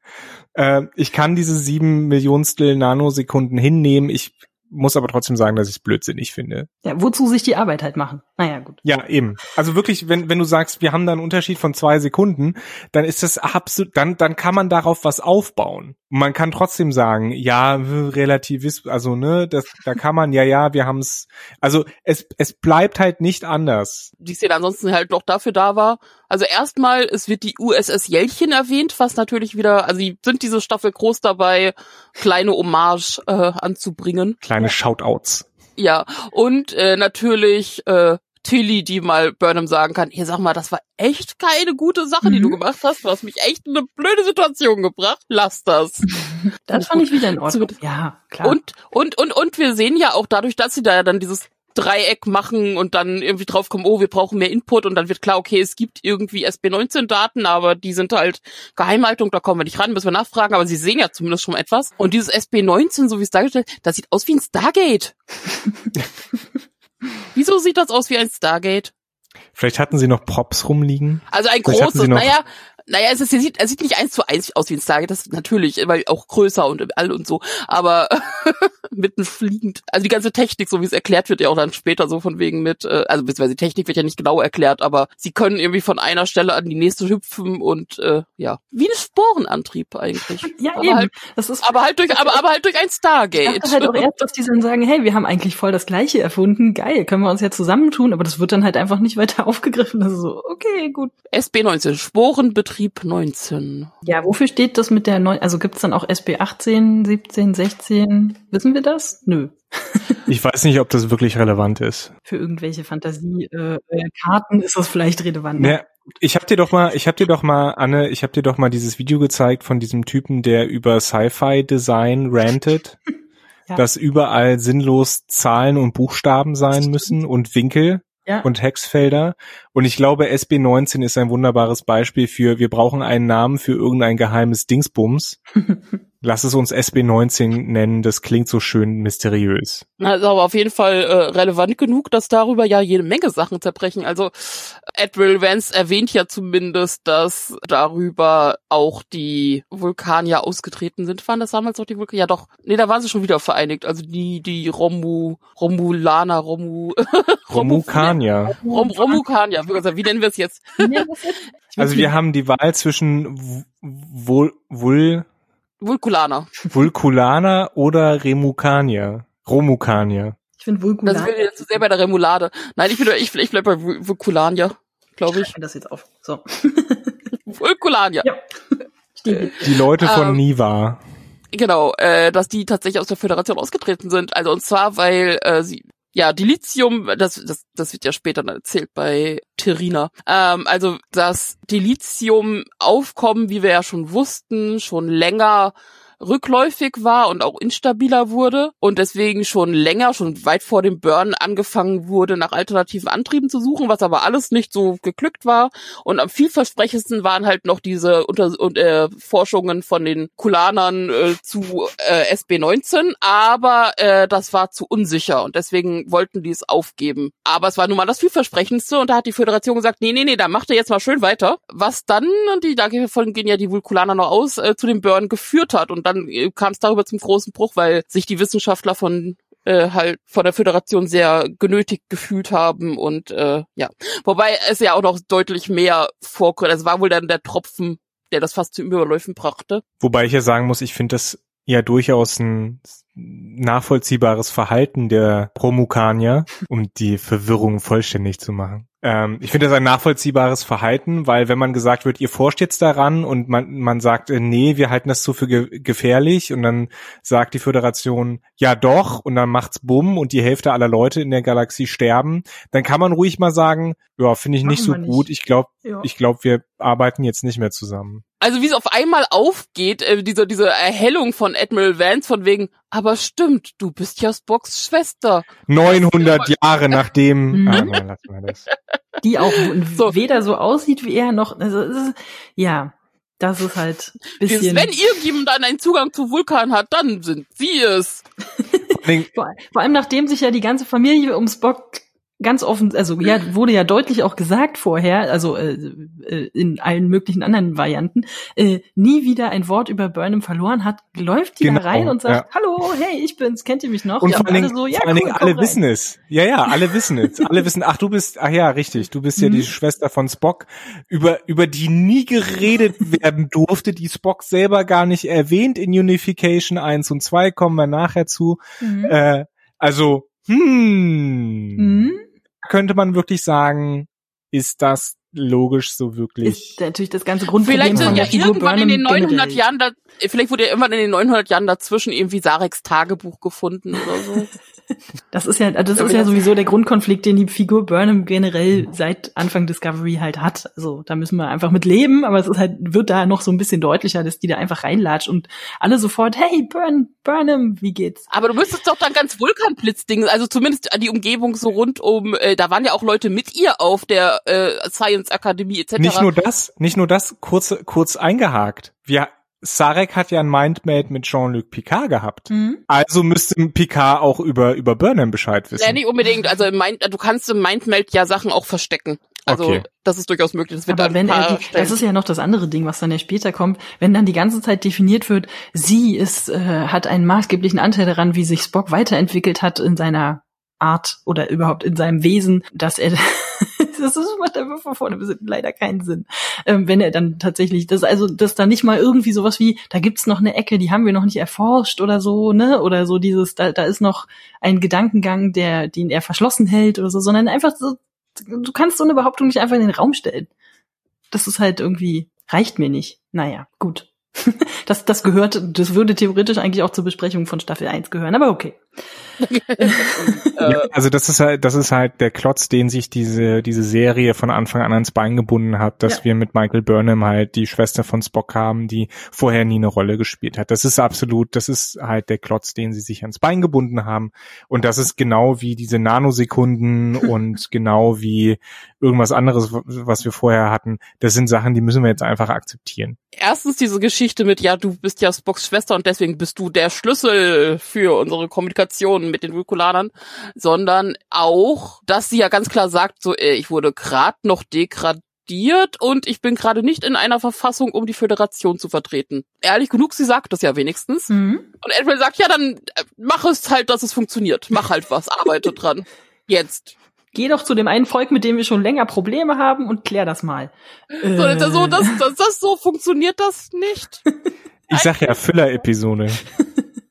Äh, ich kann diese sieben Millionstel Nanosekunden hinnehmen. Ich muss aber trotzdem sagen, dass ich es blödsinnig finde. Ja, wozu sich die Arbeit halt machen? Naja, gut. Ja, eben. Also wirklich, wenn, wenn du sagst, wir haben da einen Unterschied von zwei Sekunden, dann ist das absolut, dann, dann kann man darauf was aufbauen. Man kann trotzdem sagen, ja, relativis, also, ne, das, da kann man, ja, ja, wir haben es, also, es, es bleibt halt nicht anders. die Szene ansonsten halt noch dafür da war. Also erstmal, es wird die USS Jelchen erwähnt, was natürlich wieder, also die sind diese Staffel groß dabei, kleine Hommage äh, anzubringen. Kleine Shoutouts. Ja, und äh, natürlich äh, Tilly, die mal Burnham sagen kann, hier sag mal, das war echt keine gute Sache, die Mhm. du gemacht hast. Du hast mich echt in eine blöde Situation gebracht. Lass das. Das fand ich wieder in Ordnung. Ja, klar. Und, und, und, und wir sehen ja auch dadurch, dass sie da ja dann dieses Dreieck machen und dann irgendwie draufkommen, oh, wir brauchen mehr Input und dann wird klar, okay, es gibt irgendwie SB19-Daten, aber die sind halt Geheimhaltung, da kommen wir nicht ran, müssen wir nachfragen, aber sie sehen ja zumindest schon etwas. Und dieses SB19, so wie es dargestellt, das sieht aus wie ein Stargate. Wieso sieht das aus wie ein Stargate? Vielleicht hatten sie noch Props rumliegen. Also ein Vielleicht großes, naja, naja, es ist, er sieht, er sieht nicht eins zu eins aus wie ein Stargate, das ist natürlich, weil auch größer und all und so, aber mitten fliegend. Also die ganze Technik, so wie es erklärt wird, ja auch dann später so von wegen mit, äh, also beziehungsweise die Technik wird ja nicht genau erklärt, aber sie können irgendwie von einer Stelle an die nächste hüpfen und äh, ja, wie ein Sporenantrieb eigentlich. ja, aber eben. halt, das ist, aber halt durch, aber, aber halt durch ein ich Stargate. dachte halt auch erst, dass die dann sagen, hey, wir haben eigentlich voll das Gleiche erfunden. Geil, können wir uns ja zusammentun. Aber das wird dann halt einfach nicht weiter aufgegriffen. Das ist so, okay, gut. SB19, Sporenbetrieb 19. Ja, wofür steht das mit der neuen, also gibt's dann auch SB 18, 17, 16? Wissen wir das? Nö. Ich weiß nicht, ob das wirklich relevant ist. Für irgendwelche Fantasie-Karten äh, Karten ist das vielleicht relevant. ne? Ne, ich hab dir doch mal, ich hab dir doch mal, Anne, ich hab dir doch mal dieses Video gezeigt von diesem Typen, der über Sci-Fi-Design rantet, Ja. dass überall sinnlos Zahlen und Buchstaben sein müssen und Winkel Ja. und Hexfelder. Und ich glaube, SB19 ist ein wunderbares Beispiel für, wir brauchen einen Namen für irgendein geheimes Dingsbums. Lass es uns SB19 nennen, das klingt so schön mysteriös. Also aber auf jeden Fall äh, relevant genug, dass darüber ja jede Menge Sachen zerbrechen. Also Admiral Vance erwähnt ja zumindest, dass darüber auch die Vulkanier ausgetreten sind. Waren das damals auch die Vulkanier? Ja doch. Nee, da waren sie schon wieder vereinigt. Also die, die Romu, Romulaner, Romu... Romukanier. Rom, Romukanier. Wie nennen wir es jetzt? Also wir haben die Wahl zwischen Vul... Vul Vulkulaner. Vulkulaner oder Remukanier. Romukanier. Ich finde Vulkulaner. Das will jetzt zu sehr bei der Remulade. Nein, ich bin ich, ich bleib bei Vulkulanier, glaube ich. das jetzt auf. So. Vulkulanier. Ja. Die Leute von ähm, Niva. Genau, äh, dass die tatsächlich aus der Föderation ausgetreten sind. Also und zwar, weil äh, sie ja, Dilithium, das, das, das wird ja später dann erzählt bei Terina. Ähm, also das Dilithium-Aufkommen, wie wir ja schon wussten, schon länger rückläufig war und auch instabiler wurde und deswegen schon länger, schon weit vor dem Burn angefangen wurde, nach alternativen Antrieben zu suchen, was aber alles nicht so geglückt war. Und am vielversprechendsten waren halt noch diese Unter und, äh, Forschungen von den Kulanern äh, zu äh, SB19, aber äh, das war zu unsicher und deswegen wollten die es aufgeben. Aber es war nun mal das vielversprechendste und da hat die Föderation gesagt, nee, nee, nee, da macht ihr jetzt mal schön weiter. Was dann, und die, davon gehen ja die Vulkulaner noch aus, äh, zu dem Burn geführt hat und dann äh, kam es darüber zum großen Bruch, weil sich die Wissenschaftler von äh, halt von der Föderation sehr genötigt gefühlt haben und äh, ja, wobei es ja auch noch deutlich mehr vorkommt. Es war wohl dann der Tropfen, der das fast zum Überläufen brachte. Wobei ich ja sagen muss, ich finde das ja durchaus ein nachvollziehbares Verhalten der Romukanier, um die Verwirrung vollständig zu machen. Ähm, ich finde das ein nachvollziehbares Verhalten, weil wenn man gesagt wird, ihr forscht jetzt daran und man, man sagt, äh, nee, wir halten das so für ge gefährlich und dann sagt die Föderation, ja doch, und dann macht's bumm und die Hälfte aller Leute in der Galaxie sterben, dann kann man ruhig mal sagen, ja, finde ich nicht so gut. Ich glaube, ja. ich glaube, wir arbeiten jetzt nicht mehr zusammen. Also wie es auf einmal aufgeht, äh, diese, diese Erhellung von Admiral Vance von wegen, aber stimmt, du bist ja Spocks Schwester. 900 Jahre nachdem, mhm. ah, nein, lassen wir das. Die auch so. weder so aussieht wie er noch, also, ja, das ist halt bisschen. Wenn irgendjemand dann einen Zugang zu Vulkan hat, dann sind sie es. vor, vor allem nachdem sich ja die ganze Familie um Spock ganz offen, also ja, wurde ja deutlich auch gesagt vorher, also äh, äh, in allen möglichen anderen Varianten, äh, nie wieder ein Wort über Burnham verloren hat, läuft die genau, da rein und sagt, ja. hallo, hey, ich bin's, kennt ihr mich noch? Und ja, vor allen Dingen, so, ja, vor allen Dingen alle wissen es. Ja, ja, alle wissen es. alle wissen, ach, du bist, ach ja, richtig, du bist ja mhm. die Schwester von Spock, über, über die nie geredet werden durfte, die Spock selber gar nicht erwähnt in Unification 1 und 2, kommen wir nachher zu. Mhm. Äh, also, hm. Mhm könnte man wirklich sagen, ist das logisch so wirklich. Ist natürlich das ganze Grundproblem vielleicht sind ja irgendwann in den 900 Jahren da, vielleicht wurde ja irgendwann in den 900 Jahren dazwischen irgendwie Sareks Tagebuch gefunden oder so. Das ist ja, das ist ja sowieso der Grundkonflikt, den die Figur Burnham generell seit Anfang Discovery halt hat. Also da müssen wir einfach mit leben, aber es ist halt, wird da noch so ein bisschen deutlicher, dass die da einfach reinlatscht und alle sofort, hey, Burn, Burnham, wie geht's? Aber du müsstest doch dann ganz Vulkanblitzding, also zumindest die Umgebung so rund um, äh, da waren ja auch Leute mit ihr auf der äh, Science Akademie etc. Nicht nur das, nicht nur das, kurz, kurz eingehakt. Wir Sarek hat ja ein Mindmate mit Jean-Luc Picard gehabt. Mhm. Also müsste Picard auch über, über Burnham Bescheid wissen. Ja, nicht unbedingt. Also Mind, du kannst im Mindmate ja Sachen auch verstecken. Also okay. das ist durchaus möglich. Das, wird Aber wenn er, das ist ja noch das andere Ding, was dann ja später kommt. Wenn dann die ganze Zeit definiert wird, sie ist, äh, hat einen maßgeblichen Anteil daran, wie sich Spock weiterentwickelt hat in seiner Art oder überhaupt in seinem Wesen, dass er das ist, macht einfach von vorne bis leider keinen Sinn. Ähm, wenn er dann tatsächlich, das also, dass da nicht mal irgendwie sowas wie, da gibt's noch eine Ecke, die haben wir noch nicht erforscht oder so, ne? Oder so dieses, da, da ist noch ein Gedankengang, der, den er verschlossen hält oder so, sondern einfach so, du kannst so eine Behauptung nicht einfach in den Raum stellen. Das ist halt irgendwie, reicht mir nicht. Naja, gut. das, das gehört, das würde theoretisch eigentlich auch zur Besprechung von Staffel 1 gehören, aber okay. Ja, also das ist halt, das ist halt der Klotz, den sich diese, diese Serie von Anfang an ans Bein gebunden hat, dass Ja. wir mit Michael Burnham halt die Schwester von Spock haben, die vorher nie eine Rolle gespielt hat. Das ist absolut, das ist halt der Klotz, den sie sich ans Bein gebunden haben. Und das ist genau wie diese Nanosekunden und genau wie irgendwas anderes, was wir vorher hatten. Das sind Sachen, die müssen wir jetzt einfach akzeptieren. Erstens diese Geschichte mit, ja, du bist ja Spocks Schwester und deswegen bist du der Schlüssel für unsere Kommunikation mit den Vulkulanern, sondern auch, dass sie ja ganz klar sagt, so, äh, ich wurde gerade noch degradiert und ich bin gerade nicht in einer Verfassung, um die Föderation zu vertreten. Ehrlich genug, sie sagt das ja wenigstens. Mhm. Und Admiral sagt, ja, dann äh, mach es halt, dass es funktioniert. Mach halt was, arbeite dran. Jetzt. Geh doch zu dem einen Volk, mit dem wir schon länger Probleme haben und klär das mal. So, Äh, so das, das, das so funktioniert das nicht. Ich sag ja Füller-Episode.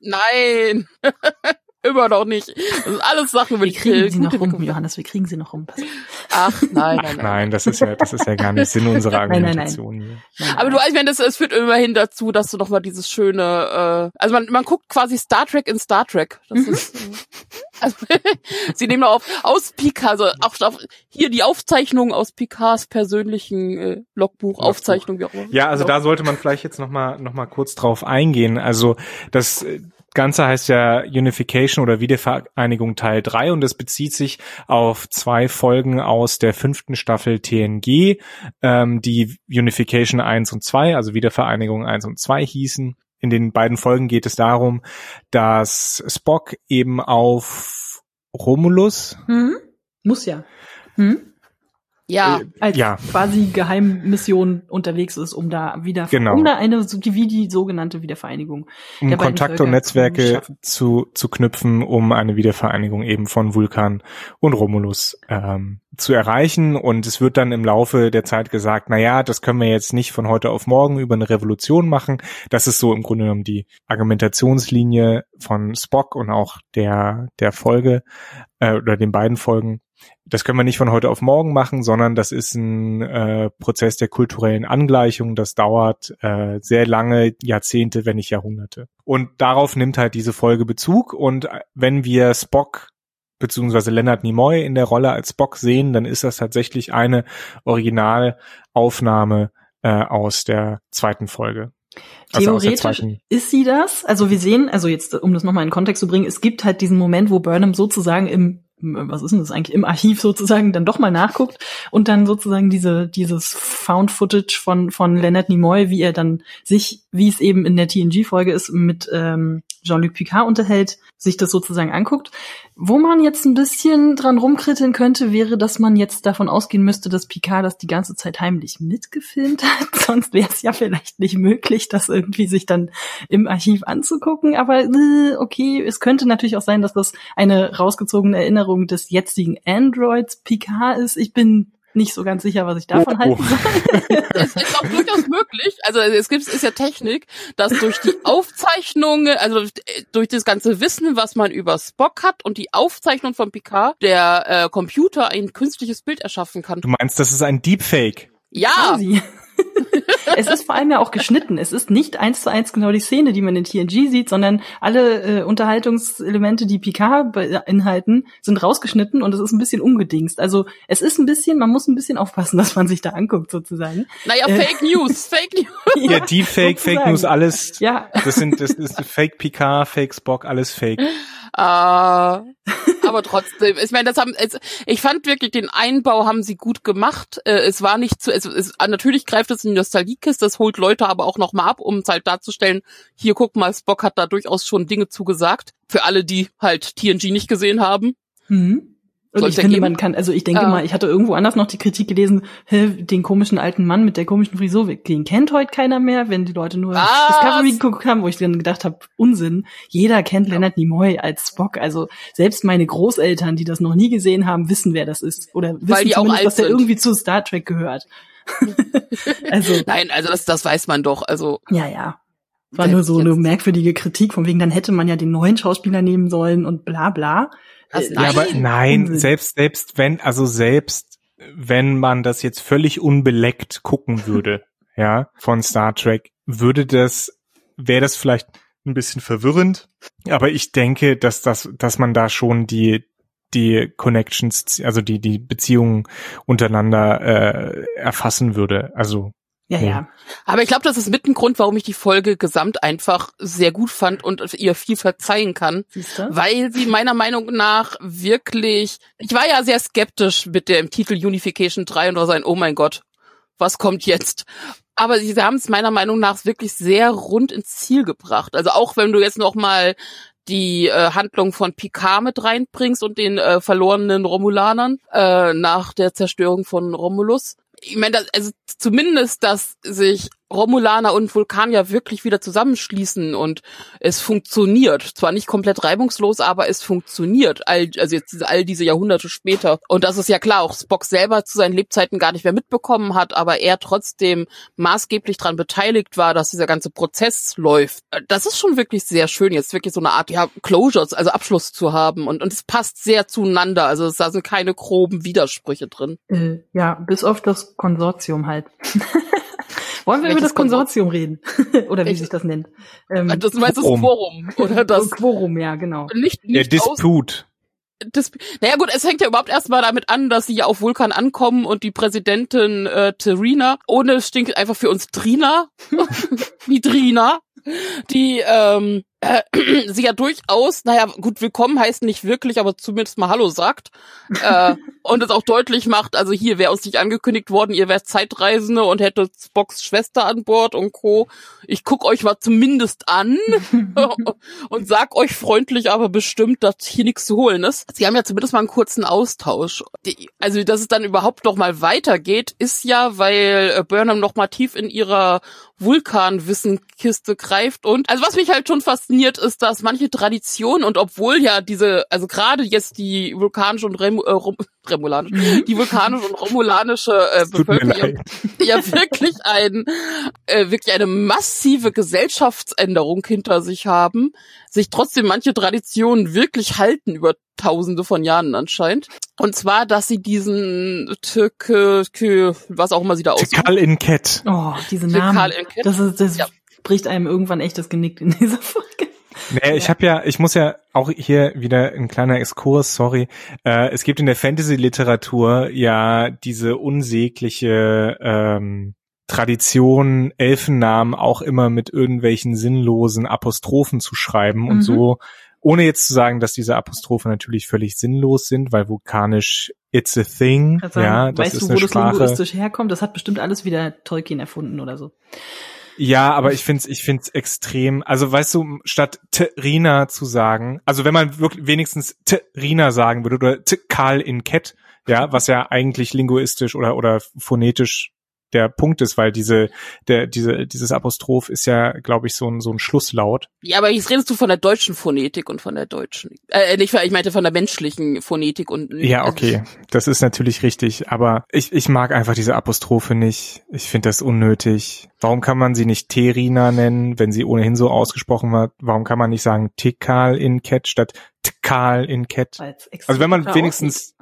Nein. Immer noch nicht. Das sind alles Sachen, über wir die kriegen äh, sie noch rum, Johannes, wir kriegen sie noch rum. Pass- Ach, nein, Ach nein, nein. nein, das ist ja, das ist ja gar nicht Sinn unserer Nein, nein, nein. Argumentation hier. Nein, Aber du weißt, wenn das, es führt immerhin dazu, dass du noch mal dieses schöne, äh, also man, man guckt quasi Star Trek in Star Trek. Das ist, äh, also, sie nehmen auf aus Picard, also auch auf, hier die Aufzeichnung aus Picards persönlichen äh, Logbuch, Aufzeichnung, wie auch immer. Ja, also da sollte man vielleicht jetzt noch mal, noch mal kurz drauf eingehen. Also das äh, Ganze heißt ja Unification oder Wiedervereinigung Teil 3 und es bezieht sich auf zwei Folgen aus der fünften Staffel TNG, ähm, die Unification 1 und 2, also Wiedervereinigung 1 und 2 hießen. In den beiden Folgen geht es darum, dass Spock eben auf Romulus, Hm? Muss ja. Hm? Ja, äh, Als ja, quasi Geheimmission unterwegs ist, um da wieder, Genau. um da eine, wie die sogenannte Wiedervereinigung. um Kontakte und Völker Netzwerke zu schaffen. zu, zu knüpfen, um eine Wiedervereinigung eben von Vulkan und Romulus ähm, zu erreichen. Und es wird dann im Laufe der Zeit gesagt, na ja, das können wir jetzt nicht von heute auf morgen über eine Revolution machen. Das ist so im Grunde genommen die Argumentationslinie von Spock und auch der, der Folge äh, oder den beiden Folgen. Das können wir nicht von heute auf morgen machen, sondern das ist ein äh, Prozess der kulturellen Angleichung. Das dauert äh, sehr lange, Jahrzehnte, wenn nicht Jahrhunderte. Und darauf nimmt halt diese Folge Bezug. Und äh, wenn wir Spock beziehungsweise Leonard Nimoy in der Rolle als Spock sehen, dann ist das tatsächlich eine Originalaufnahme äh, aus der zweiten Folge. Also Theoretisch ist sie das. Also wir sehen, also jetzt, um das nochmal in Kontext zu bringen, es gibt halt diesen Moment, wo Burnham sozusagen im- was ist denn das eigentlich, im Archiv sozusagen dann doch mal nachguckt und dann sozusagen diese, dieses Found Footage von, von Leonard Nimoy, wie er dann sich, wie es eben in der TNG-Folge ist, mit ähm, Jean-Luc Picard unterhält, sich das sozusagen anguckt. Wo man jetzt ein bisschen dran rumkritteln könnte, wäre, dass man jetzt davon ausgehen müsste, dass Picard das die ganze Zeit heimlich mitgefilmt hat. Sonst wäre es ja vielleicht nicht möglich, das irgendwie sich dann im Archiv anzugucken. Aber äh, okay, es könnte natürlich auch sein, dass das eine rausgezogene Erinnerung des jetzigen Androids Picard ist. Ich bin nicht so ganz sicher, was ich davon Oh, halten soll. es ist auch durchaus möglich, also es gibt, ist ja Technik, dass durch die Aufzeichnung, also durch das ganze Wissen, was man über Spock hat und die Aufzeichnung von Picard, der äh, Computer ein künstliches Bild erschaffen kann. Du meinst, das ist ein Deepfake? Ja, Quasi. es ist vor allem ja auch geschnitten. Es ist nicht eins zu eins genau die Szene, die man in TNG sieht, sondern alle äh, Unterhaltungselemente, die Picard beinhalten, sind rausgeschnitten und es ist ein bisschen umgedingst. Also es ist ein bisschen, man muss ein bisschen aufpassen, dass man sich da anguckt sozusagen. naja, Äh. Fake News, Fake News. Ja, Deepfake, Fake sozusagen. News, alles. Ja, Das sind, das ist Fake Picard, Fake Spock, alles Fake. Äh, aber trotzdem, ich meine, das haben, ich fand wirklich den Einbau haben sie gut gemacht. Äh, es war nicht zu, es, es, natürlich greift es in die Nostalgiekiste, das holt Leute aber auch noch mal ab, um es halt darzustellen. Hier guck mal, Spock hat da durchaus schon Dinge zugesagt. Für alle, die halt TNG nicht gesehen haben. Mhm. Und ich ja finde, man kann, also ich denke Ja. mal, ich hatte irgendwo anders noch die Kritik gelesen, hä, den komischen alten Mann mit der komischen Frisur, den kennt heute keiner mehr, wenn die Leute nur Was? Discovery geguckt haben, wo ich dann gedacht habe, Unsinn. Jeder kennt Leonard Nimoy als Spock. Also selbst meine Großeltern, die das noch nie gesehen haben, wissen, wer das ist. Oder wissen die auch zumindest, dass der sind. irgendwie zu Star Trek gehört. also, Nein, also das, das weiß man doch. Also ja, ja. War nur so eine merkwürdige Kritik, von wegen, dann hätte man ja den neuen Schauspieler nehmen sollen und bla bla. Äh, Nein. Ja, aber nein, selbst, selbst wenn, also selbst wenn man das jetzt völlig unbeleckt gucken würde, ja, von Star Trek, würde das, wäre das vielleicht ein bisschen verwirrend. Aber ich denke, dass das, dass man da schon die die Connections, also die die Beziehungen untereinander äh, erfassen würde. Also ja, ja. Aber ich glaube, das ist mit ein Grund, warum ich die Folge gesamt einfach sehr gut fand und ihr viel verzeihen kann. Siehste? Weil sie meiner Meinung nach wirklich, ich war ja sehr skeptisch mit dem Titel Unification 3 und war sein, oh mein Gott, was kommt jetzt? Aber sie haben es meiner Meinung nach wirklich sehr rund ins Ziel gebracht. Also auch wenn du jetzt noch mal die äh, Handlung von Picard mit reinbringst und den äh, verlorenen Romulanern äh, nach der Zerstörung von Romulus. Ich meine, also zumindest, dass sich Romulaner und Vulkanier wirklich wieder zusammenschließen und es funktioniert. Zwar nicht komplett reibungslos, aber es funktioniert. All, also jetzt all diese Jahrhunderte später. Und das ist ja klar, auch Spock selber zu seinen Lebzeiten gar nicht mehr mitbekommen hat, aber er trotzdem maßgeblich daran beteiligt war, dass dieser ganze Prozess läuft. Das ist schon wirklich sehr schön, jetzt wirklich so eine Art, ja, Closures, also Abschluss zu haben. Und, und es passt sehr zueinander. Also es da sind keine groben Widersprüche drin. Äh, ja, bis auf das Konsortium halt. Wollen wir über das Konsortium reden? oder wie sich das nennt? Ähm, das meinst du das Quorum, oder das? Quorum, ja, genau. Nicht, nicht Der Disput. Das, naja gut, es hängt ja überhaupt erstmal damit an, dass sie ja auf Vulkan ankommen und die Präsidentin äh, Terina, ohne stinkt einfach für uns Trina, wie Trina, die ähm, äh, sie ja durchaus, naja, gut, willkommen heißt nicht wirklich, aber zumindest mal Hallo sagt. äh, und es auch deutlich macht, also hier wäre uns nicht angekündigt worden, ihr wärt Zeitreisende und hättet Spocks Schwester an Bord und Co. Ich guck euch mal zumindest an und sag euch freundlich, aber bestimmt, dass hier nichts zu holen ist. Sie haben ja zumindest mal einen kurzen Austausch. Die, also, dass es dann überhaupt noch mal weitergeht, ist ja, weil äh, Burnham noch mal tief in ihrer Vulkanwissenkiste greift und, also was mich halt schon fasziniert, ist, dass manche Traditionen und obwohl ja diese, also gerade jetzt die vulkanische und Rem, äh, Rom, remulanische, Mhm. die vulkanische und romulanische äh, Bevölkerung ja wirklich ein, äh, wirklich eine massive Gesellschaftsänderung hinter sich haben, sich trotzdem manche Traditionen wirklich halten über tausende von Jahren anscheinend. Und zwar, dass sie diesen Türke, was auch immer sie da aussuchen. Tikal in Cat. Oh, diese Tikal Namen. in Cat. Das, ist, das Ja. Bricht einem irgendwann echt das Genick in dieser Folge. Nee, ich habe ja, ich muss ja auch hier wieder ein kleiner Exkurs, sorry. Äh, es gibt in der Fantasy-Literatur ja diese unsägliche ähm, Tradition, Elfennamen auch immer mit irgendwelchen sinnlosen Apostrophen zu schreiben und Mhm. so, ohne jetzt zu sagen, dass diese Apostrophe natürlich völlig sinnlos sind, weil vulkanisch it's a thing, sagen, ja, das weißt ist du, wo eine das Sprache. linguistisch herkommt? Das hat bestimmt alles wieder Tolkien erfunden oder so. Ja, aber ich find's, ich find's extrem. Also weißt du, statt Terina zu sagen, also wenn man wirklich wenigstens Terina sagen würde oder Karl in Cat, ja, was ja eigentlich linguistisch oder oder phonetisch der Punkt ist, weil diese der diese dieses Apostroph ist ja, glaube ich, so ein so ein Schlusslaut. Ja, aber jetzt redest du von der deutschen Phonetik und von der deutschen. Äh, nicht, ich meinte von der menschlichen Phonetik und. Ja, okay, das ist natürlich richtig, aber ich ich mag einfach diese Apostrophe nicht. Ich finde das unnötig. Warum kann man sie nicht Terina nennen, wenn sie ohnehin so ausgesprochen wird? Warum kann man nicht sagen Tikal in Cat statt Tkal in Cat? Also wenn man aussieht.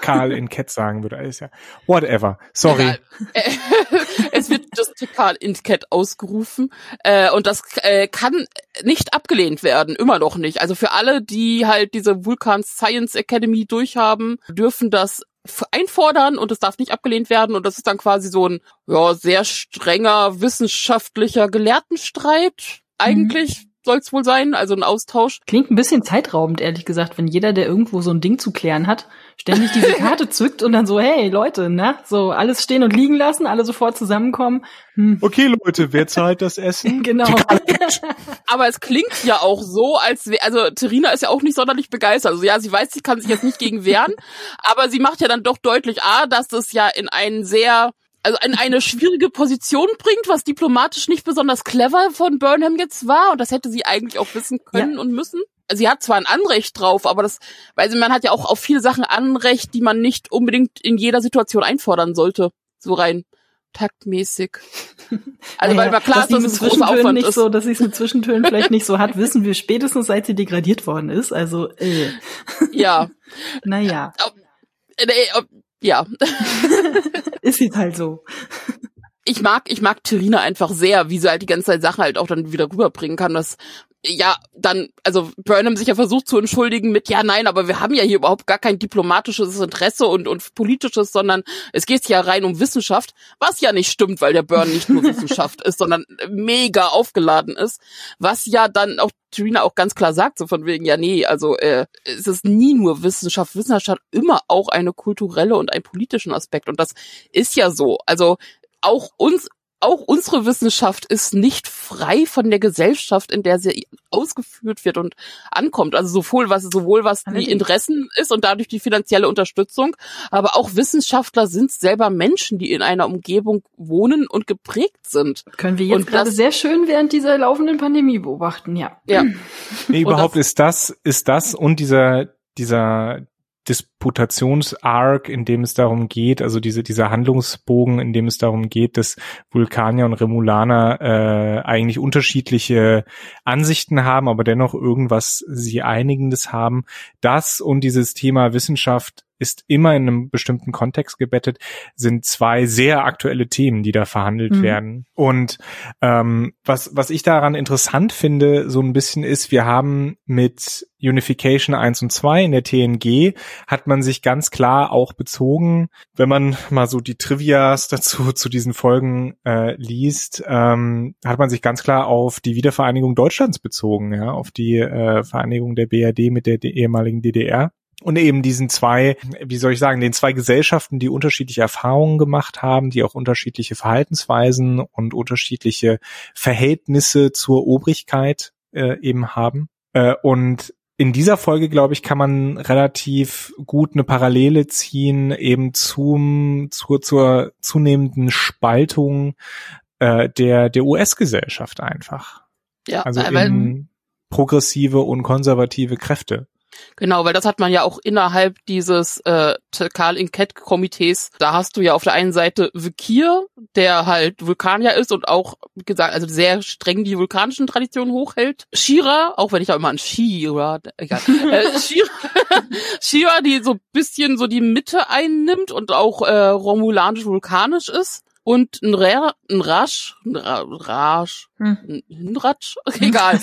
Karl in Cat sagen würde, ist ja whatever. Sorry. Äh, es wird das Tikal in Cat ausgerufen äh, und das äh, kann nicht abgelehnt werden, immer noch nicht. Also für alle, die halt diese Vulkan Science Academy durchhaben, dürfen das einfordern und es darf nicht abgelehnt werden und das ist dann quasi so ein ja, sehr strenger wissenschaftlicher Gelehrtenstreit. Eigentlich soll es wohl sein, also ein Austausch. Klingt ein bisschen zeitraubend, ehrlich gesagt, wenn jeder, der irgendwo so ein Ding zu klären hat, ständig diese Karte zückt und dann so, hey Leute, ne, so alles stehen und liegen lassen, alle sofort zusammenkommen. Hm, Okay, Leute, wer zahlt das Essen? genau. Aber es klingt ja auch so, als wär, also Terina ist ja auch nicht sonderlich begeistert. Also ja, sie weiß, sie kann sich jetzt nicht gegen wehren, aber sie macht ja dann doch deutlich, a, dass das ja in einen sehr, also in eine schwierige Position bringt, was diplomatisch nicht besonders clever von Burnham jetzt war und das hätte sie eigentlich auch wissen können und müssen. Sie hat zwar ein Anrecht drauf, aber das, weil sie, man hat ja auch auf viele Sachen Anrecht, die man nicht unbedingt in jeder Situation einfordern sollte. So rein taktmäßig. Also weil Naja, mal klar dass ist, sie dass es ein großer Aufwand nicht ist. so, dass sie es mit Zwischentönen vielleicht nicht so hat, wissen wir spätestens, seit sie degradiert worden ist. Also, äh, Ja. naja, Äh, nee, ob- ja, ist jetzt halt so. ich mag, ich mag Terina einfach sehr, wie sie halt die ganze Zeit Sachen halt auch dann wieder rüberbringen kann. Das, ja, dann, also Burnham sich ja versucht zu entschuldigen mit, ja, nein, aber wir haben ja hier überhaupt gar kein diplomatisches Interesse und, und politisches, sondern es geht ja rein um Wissenschaft, was ja nicht stimmt, weil der Burn nicht nur Wissenschaft ist, sondern mega aufgeladen ist, was ja dann auch Trina auch ganz klar sagt, so von wegen, ja, nee, also äh, es ist nie nur Wissenschaft. Wissenschaft hat immer auch eine kulturelle und einen politischen Aspekt. Und das ist ja so. Also auch uns, auch unsere Wissenschaft ist nicht frei von der Gesellschaft, in der sie ausgeführt wird und ankommt. Also sowohl was, sowohl was die Interessen ist und dadurch die finanzielle Unterstützung, aber auch Wissenschaftler sind selber Menschen, die in einer Umgebung wohnen und geprägt sind. Können wir jetzt Und gerade das- sehr schön während dieser laufenden Pandemie beobachten, ja. Ja. Nee, überhaupt ist das, ist das und dieser, dieser Disputations-Arc, in dem es darum geht, also diese, dieser Handlungsbogen, in dem es darum geht, dass Vulkanier und Remulaner äh, eigentlich unterschiedliche Ansichten haben, aber dennoch irgendwas sie Einigendes haben. Das und dieses Thema Wissenschaft ist immer in einem bestimmten Kontext gebettet, sind zwei sehr aktuelle Themen, die da verhandelt Mhm. werden. Und ähm, was, was ich daran interessant finde, so ein bisschen ist, wir haben mit Unification 1 und 2 in der TNG hat man sich ganz klar auch bezogen, wenn man mal so die Trivias dazu zu diesen Folgen äh, liest, ähm, hat man sich ganz klar auf die Wiedervereinigung Deutschlands bezogen, ja, auf die äh, Vereinigung der BRD mit der, der ehemaligen DDR. Und eben diesen zwei, wie soll ich sagen, den zwei Gesellschaften, die unterschiedliche Erfahrungen gemacht haben, die auch unterschiedliche Verhaltensweisen und unterschiedliche Verhältnisse zur Obrigkeit äh, eben haben. Äh, und in dieser Folge, glaube ich, kann man relativ gut eine Parallele ziehen eben zum, zur, zur zunehmenden Spaltung äh, der, der US-Gesellschaft einfach. Ja, Also in progressive und konservative Kräfte. Genau, weil das hat man ja auch innerhalb dieses äh, Karl Inkett Komitees. Da hast du ja auf der einen Seite Vikir, der halt Vulkanier ist und auch, wie gesagt, also sehr streng die vulkanischen Traditionen hochhält. Shira, auch wenn ich da immer an Shira, egal. äh, Shira, Shira, die so bisschen so die Mitte einnimmt und auch äh, romulanisch-vulkanisch ist. Und ein Ra- ein Rasch, ein Ra- Rasch, Hm. ein Hinratsch, egal.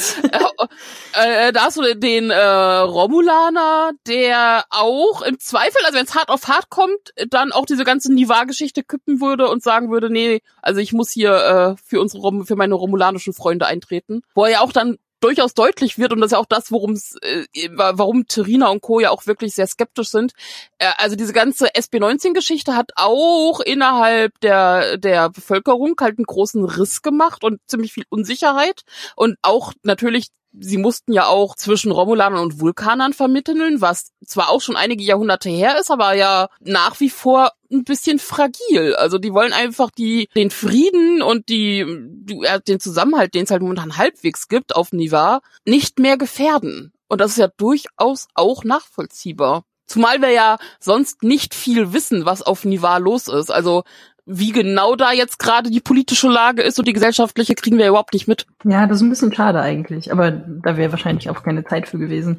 äh, äh, da hast du den äh, Romulaner, der auch im Zweifel, also wenn es hart auf hart kommt, dann auch diese ganze Nivar-Geschichte kippen würde und sagen würde, nee, also ich muss hier äh, für unsere Rom für meine romulanischen Freunde eintreten. Wo er ja auch dann durchaus deutlich wird und das ist ja auch das, worum es, äh, warum Terina und Co. ja auch wirklich sehr skeptisch sind. Äh, also diese ganze SB19-Geschichte hat auch innerhalb der der Bevölkerung halt einen großen Riss gemacht und ziemlich viel Unsicherheit und auch natürlich Sie mussten ja auch zwischen Romulanern und Vulkanern vermitteln, was zwar auch schon einige Jahrhunderte her ist, aber ja nach wie vor ein bisschen fragil. Also die wollen einfach die den Frieden und die, die den Zusammenhalt, den es halt momentan halbwegs gibt auf Nivar, nicht mehr gefährden. Und das ist ja durchaus auch nachvollziehbar. Zumal wir ja sonst nicht viel wissen, was auf Nivar los ist. Also wie genau da jetzt gerade die politische Lage ist und die gesellschaftliche, kriegen wir überhaupt nicht mit. Ja, das ist ein bisschen schade eigentlich, aber da wäre wahrscheinlich auch keine Zeit für gewesen.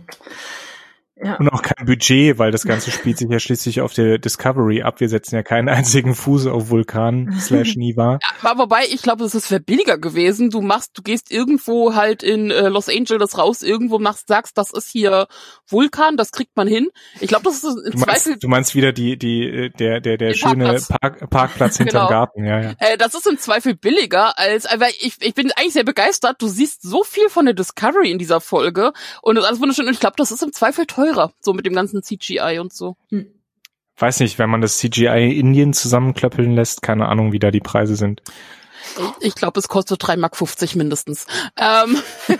Ja. Und auch kein Budget, weil das Ganze spielt sich ja schließlich auf der Discovery ab. Wir setzen ja keinen einzigen Fuß auf Vulkan slash Niva. Aber wobei, ich glaube, es wäre billiger gewesen. Du machst, du gehst irgendwo halt in äh, Los Angeles raus, irgendwo machst, sagst, das ist hier Vulkan, das kriegt man hin. Ich glaube, das ist im Du Zweifel, meinst, du meinst wieder die, die, äh, der, der, der schöne Parkplatz. Park, Parkplatz hinterm Genau. Garten, ja, ja. äh, das ist im Zweifel billiger als, aber ich, ich bin eigentlich sehr begeistert. Du siehst so viel von der Discovery in dieser Folge und das ist alles wunderschön. Und ich glaube, das ist im Zweifel teurer, so mit dem ganzen CGI und so. Weiß nicht, wenn man das CGI Indien zusammenklöppeln lässt, keine Ahnung, wie da die Preise sind. Ich glaube, es kostet 3,50 Mark mindestens. Ähm,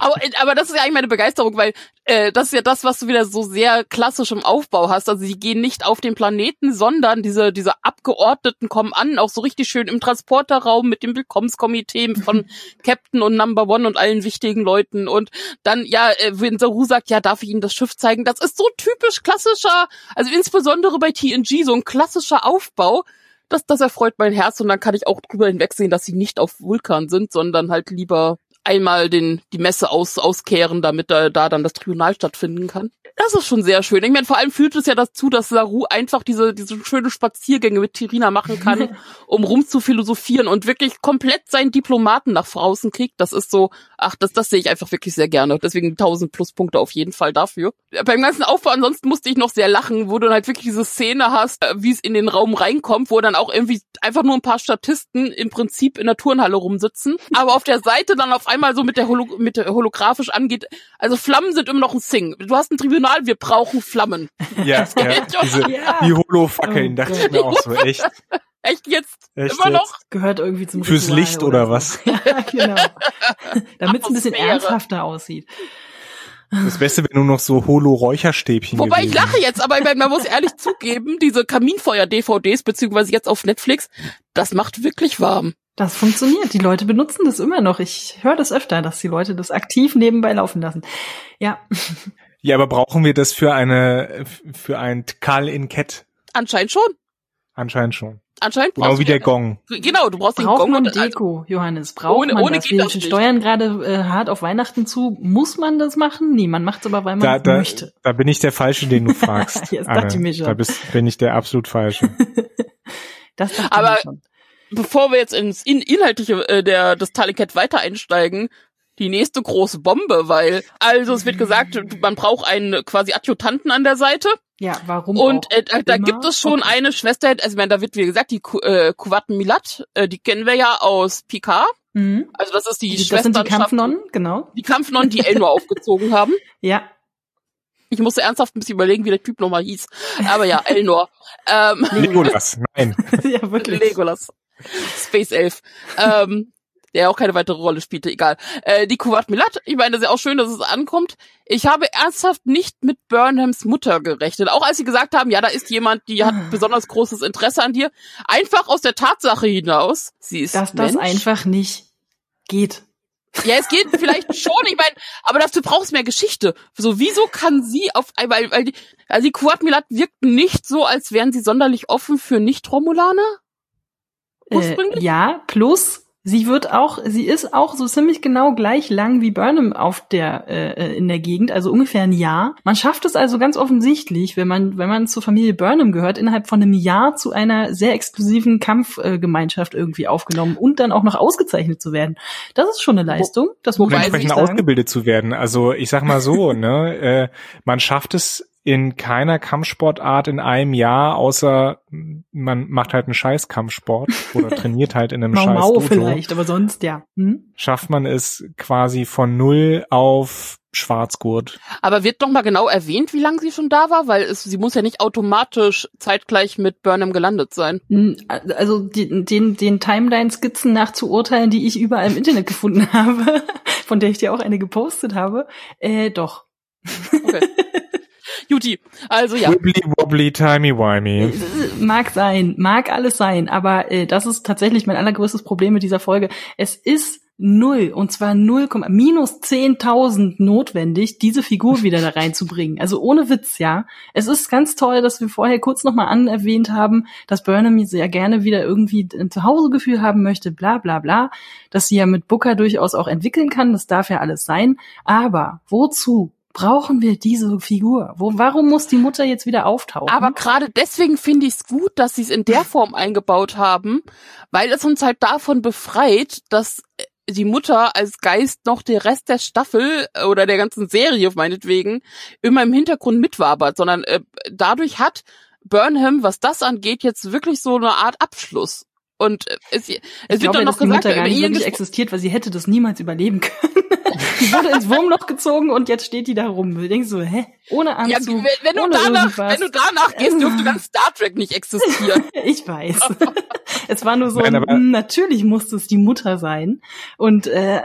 aber, aber das ist ja eigentlich meine Begeisterung, weil äh, das ist ja das, was du wieder so sehr klassisch im Aufbau hast. Also sie gehen nicht auf den Planeten, sondern diese, diese Abgeordneten kommen an, auch so richtig schön im Transporterraum mit dem Willkommenskomitee von Captain und Number One und allen wichtigen Leuten. Und dann, ja, äh, wenn Saru sagt, ja, darf ich Ihnen das Schiff zeigen? Das ist so typisch klassischer, also insbesondere bei TNG, so ein klassischer Aufbau das, das erfreut mein Herz und dann kann ich auch drüber hinwegsehen, dass sie nicht auf Vulkan sind, sondern halt lieber einmal den, die Messe aus, auskehren, damit da, da dann das Tribunal stattfinden kann. Das ist schon sehr schön. Ich meine, vor allem führt es ja dazu, dass Saru einfach diese, diese schöne Spaziergänge mit Tirina machen kann, um rum zu philosophieren und wirklich komplett seinen Diplomaten nach draußen kriegt. Das ist so, ach, das, das sehe ich einfach wirklich sehr gerne. Deswegen 1000 Pluspunkte auf jeden Fall dafür. Beim ganzen Aufbau ansonsten musste ich noch sehr lachen, wo du halt wirklich diese Szene hast, äh, wie es in den Raum reinkommt, wo dann auch irgendwie einfach nur ein paar Statisten im Prinzip in der Turnhalle rumsitzen, aber auf der Seite dann auf einmal so mit der, Holo mit der holographisch angeht. Also Flammen sind immer noch ein Sing. Du hast ein Tribunal, wir brauchen Flammen. Ja, ja diese, Ja. die Holo-Fackeln, Oh dachte ich mir auch so, echt, Echt jetzt? echt immer noch? jetzt? Gehört irgendwie zum Fürs Ritual Licht oder was? So. Ja, genau. Damit es ein bisschen ernsthafter aussieht. Das Beste, wenn nur noch so Holo-Räucherstäbchen Wobei ich gewesen. lache jetzt, aber ich meine, man muss ehrlich zugeben, diese Kaminfeuer-DVDs, beziehungsweise jetzt auf Netflix, das macht wirklich warm. Das funktioniert. Die Leute benutzen das immer noch. Ich höre das öfter, dass die Leute das aktiv nebenbei laufen lassen. Ja. Ja, aber brauchen wir das für eine, für ein Tkal in Ket? Anscheinend schon. Anscheinend schon. Anscheinend Genau wie der Gong. Genau, du brauchst den Braucht Gong man und also, Deko, Johannes? Braucht Ohne- man ohne das? geht Wir das nicht. steuern gerade äh, hart auf Weihnachten zu. Muss man das machen? Nee, man macht es aber, weil man Da, es da, möchte. da bin ich der Falsche, den du fragst. Jetzt dachte ich Anne. mir schon. Da bist, bin ich der absolut Falsche. Das dachte Aber- ich mir schon. Bevor wir jetzt ins in Inhaltliche äh, der, des Talicat weiter einsteigen, die nächste große Bombe, weil, also es wird gesagt, man braucht einen quasi Adjutanten an der Seite Ja, warum und auch äh, da immer? gibt es schon Okay. eine Schwester, also ich meine, da wird wie gesagt die Ku- äh, Kuwat Milat, äh, die kennen wir ja aus Picard, Mhm. also das ist die, Die, das sind die Kampfnonnen, genau. Die Kampfnonnen, die Elnor aufgezogen haben. Ja. Ich musste ernsthaft ein bisschen überlegen, wie der Typ nochmal hieß. Aber ja, Elnor. Ähm, Legolas, nein. ja, wirklich. Legolas. Space Elf. ähm, der auch keine weitere Rolle spielte, egal. Äh, die Kuwait Milat, ich meine, das ist ja auch schön, dass es ankommt. Ich habe ernsthaft nicht mit Burnhams Mutter gerechnet. Auch als sie gesagt haben, ja, da ist jemand, die hat Ah. besonders großes Interesse an dir. Einfach aus der Tatsache hinaus, sie ist Dass das Mensch. einfach nicht geht. Ja, es geht vielleicht schon, ich meine, aber dafür braucht es mehr Geschichte. So, wieso kann sie auf weil, weil die, also die Kuwait Milat wirkt nicht so, als wären sie sonderlich offen für Nicht-Romulaner? Äh, Ursprünglich? ja, plus sie wird auch, sie ist auch so ziemlich genau gleich lang wie Burnham auf der äh, in der Gegend, also ungefähr ein Jahr. Man schafft es also ganz offensichtlich, wenn man wenn man zur Familie Burnham gehört, innerhalb von einem Jahr zu einer sehr exklusiven Kampfgemeinschaft irgendwie aufgenommen und dann auch noch ausgezeichnet zu werden. Das ist schon eine Leistung. Das muss man entsprechend sagen. ausgebildet zu werden. Also ich sag mal so, ne, äh, man schafft es in keiner Kampfsportart in einem Jahr, außer man macht halt einen scheiß Kampfsport oder trainiert halt in einem Mau scheiß Mau vielleicht, aber sonst ja. Hm? schafft man es quasi von null auf Schwarzgurt. Aber wird doch mal genau erwähnt, wie lange sie schon da war, weil es, sie muss ja nicht automatisch zeitgleich mit Burnham gelandet sein. Hm, Also die, den, den Timeline-Skizzen nach zu urteilen, die ich überall im Internet gefunden habe, von der ich dir auch eine gepostet habe, äh, doch. Okay. Juti, also ja. Wibbly wobbly timey wimey. Äh, Mag sein, mag alles sein, aber äh, das ist tatsächlich mein allergrößtes Problem mit dieser Folge. Es ist null, und zwar 0, minus 10.000 notwendig, diese Figur wieder da reinzubringen. Also ohne Witz, ja. Es ist ganz toll, dass wir vorher kurz nochmal anerwähnt haben, dass Burnham sehr gerne wieder irgendwie ein Zuhausegefühl haben möchte, bla bla bla, dass sie ja mit Booker durchaus auch entwickeln kann, das darf ja alles sein. Aber wozu brauchen wir diese Figur? Wo, warum muss die Mutter jetzt wieder auftauchen? Aber gerade deswegen finde ich es gut, dass sie es in der Form eingebaut haben, weil es uns halt davon befreit, dass äh, die Mutter als Geist noch der Rest der Staffel äh, oder der ganzen Serie meinetwegen immer im Hintergrund mitwabert, sondern äh, dadurch hat Burnham, was das angeht, jetzt wirklich so eine Art Abschluss. Und äh, es, es Ich wird glaube, dann ja, noch dass die gesagt, Mutter gar nicht wirklich existiert, weil sie hätte das niemals überleben können. die wurde ins Wurmloch gezogen und jetzt steht die da rum. Du denkst so, hä? Ohne ja, Anzug, wenn, wenn du ohne danach, irgendwas. wenn du danach gehst, dürfte ganz Star Trek nicht existieren. ich weiß. es war nur so, Nein, ein, aber- natürlich musste es die Mutter sein. Und äh,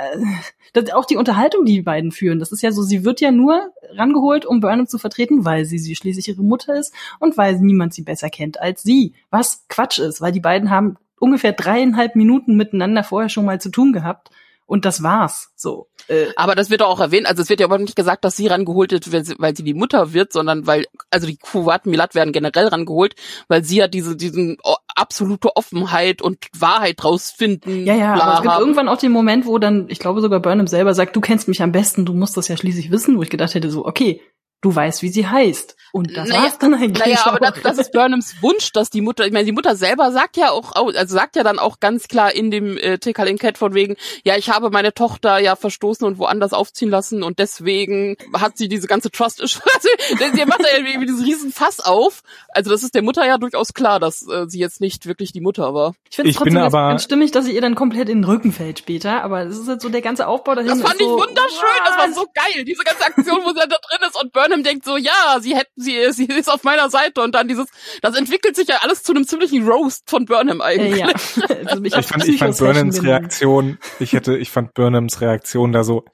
das, auch die Unterhaltung, die die beiden führen, das ist ja so, sie wird ja nur rangeholt, um Burnham zu vertreten, weil sie, sie schließlich ihre Mutter ist und weil niemand sie besser kennt als sie. Was Quatsch ist, weil die beiden haben ungefähr dreieinhalb Minuten miteinander vorher schon mal zu tun gehabt. Und das war's. So. Äh, Aber das wird auch erwähnt, also es wird ja aber nicht gesagt, dass sie rangeholt wird, weil sie, weil sie die Mutter wird, sondern weil, also die Kuwait Milat werden generell rangeholt, weil sie ja diese, diesen oh, absolute Offenheit und Wahrheit rausfinden. Ja, ja, aber es gibt haben. irgendwann auch den Moment, wo dann, ich glaube sogar Burnham selber sagt, du kennst mich am besten, du musst das ja schließlich wissen, wo ich gedacht hätte, so, okay, du weißt, wie sie heißt. Und das Naja, war's dann eigentlich. Naja, aber das, das ist Burnhams Wunsch, dass die Mutter, ich meine, die Mutter selber sagt ja auch, au- also sagt ja dann auch ganz klar in dem äh, Tickle in Cat von wegen, ja, ich habe meine Tochter ja verstoßen und woanders aufziehen lassen und deswegen hat sie diese ganze Trust Issue. Also, der macht da ja irgendwie diesen riesen Fass auf. Also das ist der Mutter ja durchaus klar, dass äh, sie jetzt nicht wirklich die Mutter war. ich finde es ich bin trotzdem ganz, aber- ganz stimmig, dass sie ihr dann komplett in den Rücken fällt später, aber es ist jetzt so der ganze Aufbau dahin. Das fand ist ich so, wunderschön, das war so geil. Diese ganze Aktion, wo sie dann da drin ist und Burnham denkt so, ja, sie hätten, sie, sie ist auf meiner Seite und dann dieses, das entwickelt sich ja alles zu einem ziemlichen Roast von Burnham Äh, eigentlich. ja. Also mich Ich fand, ich fand Burnhams. Reaktion, ich hätte, ich fand Burnhams Reaktion da so,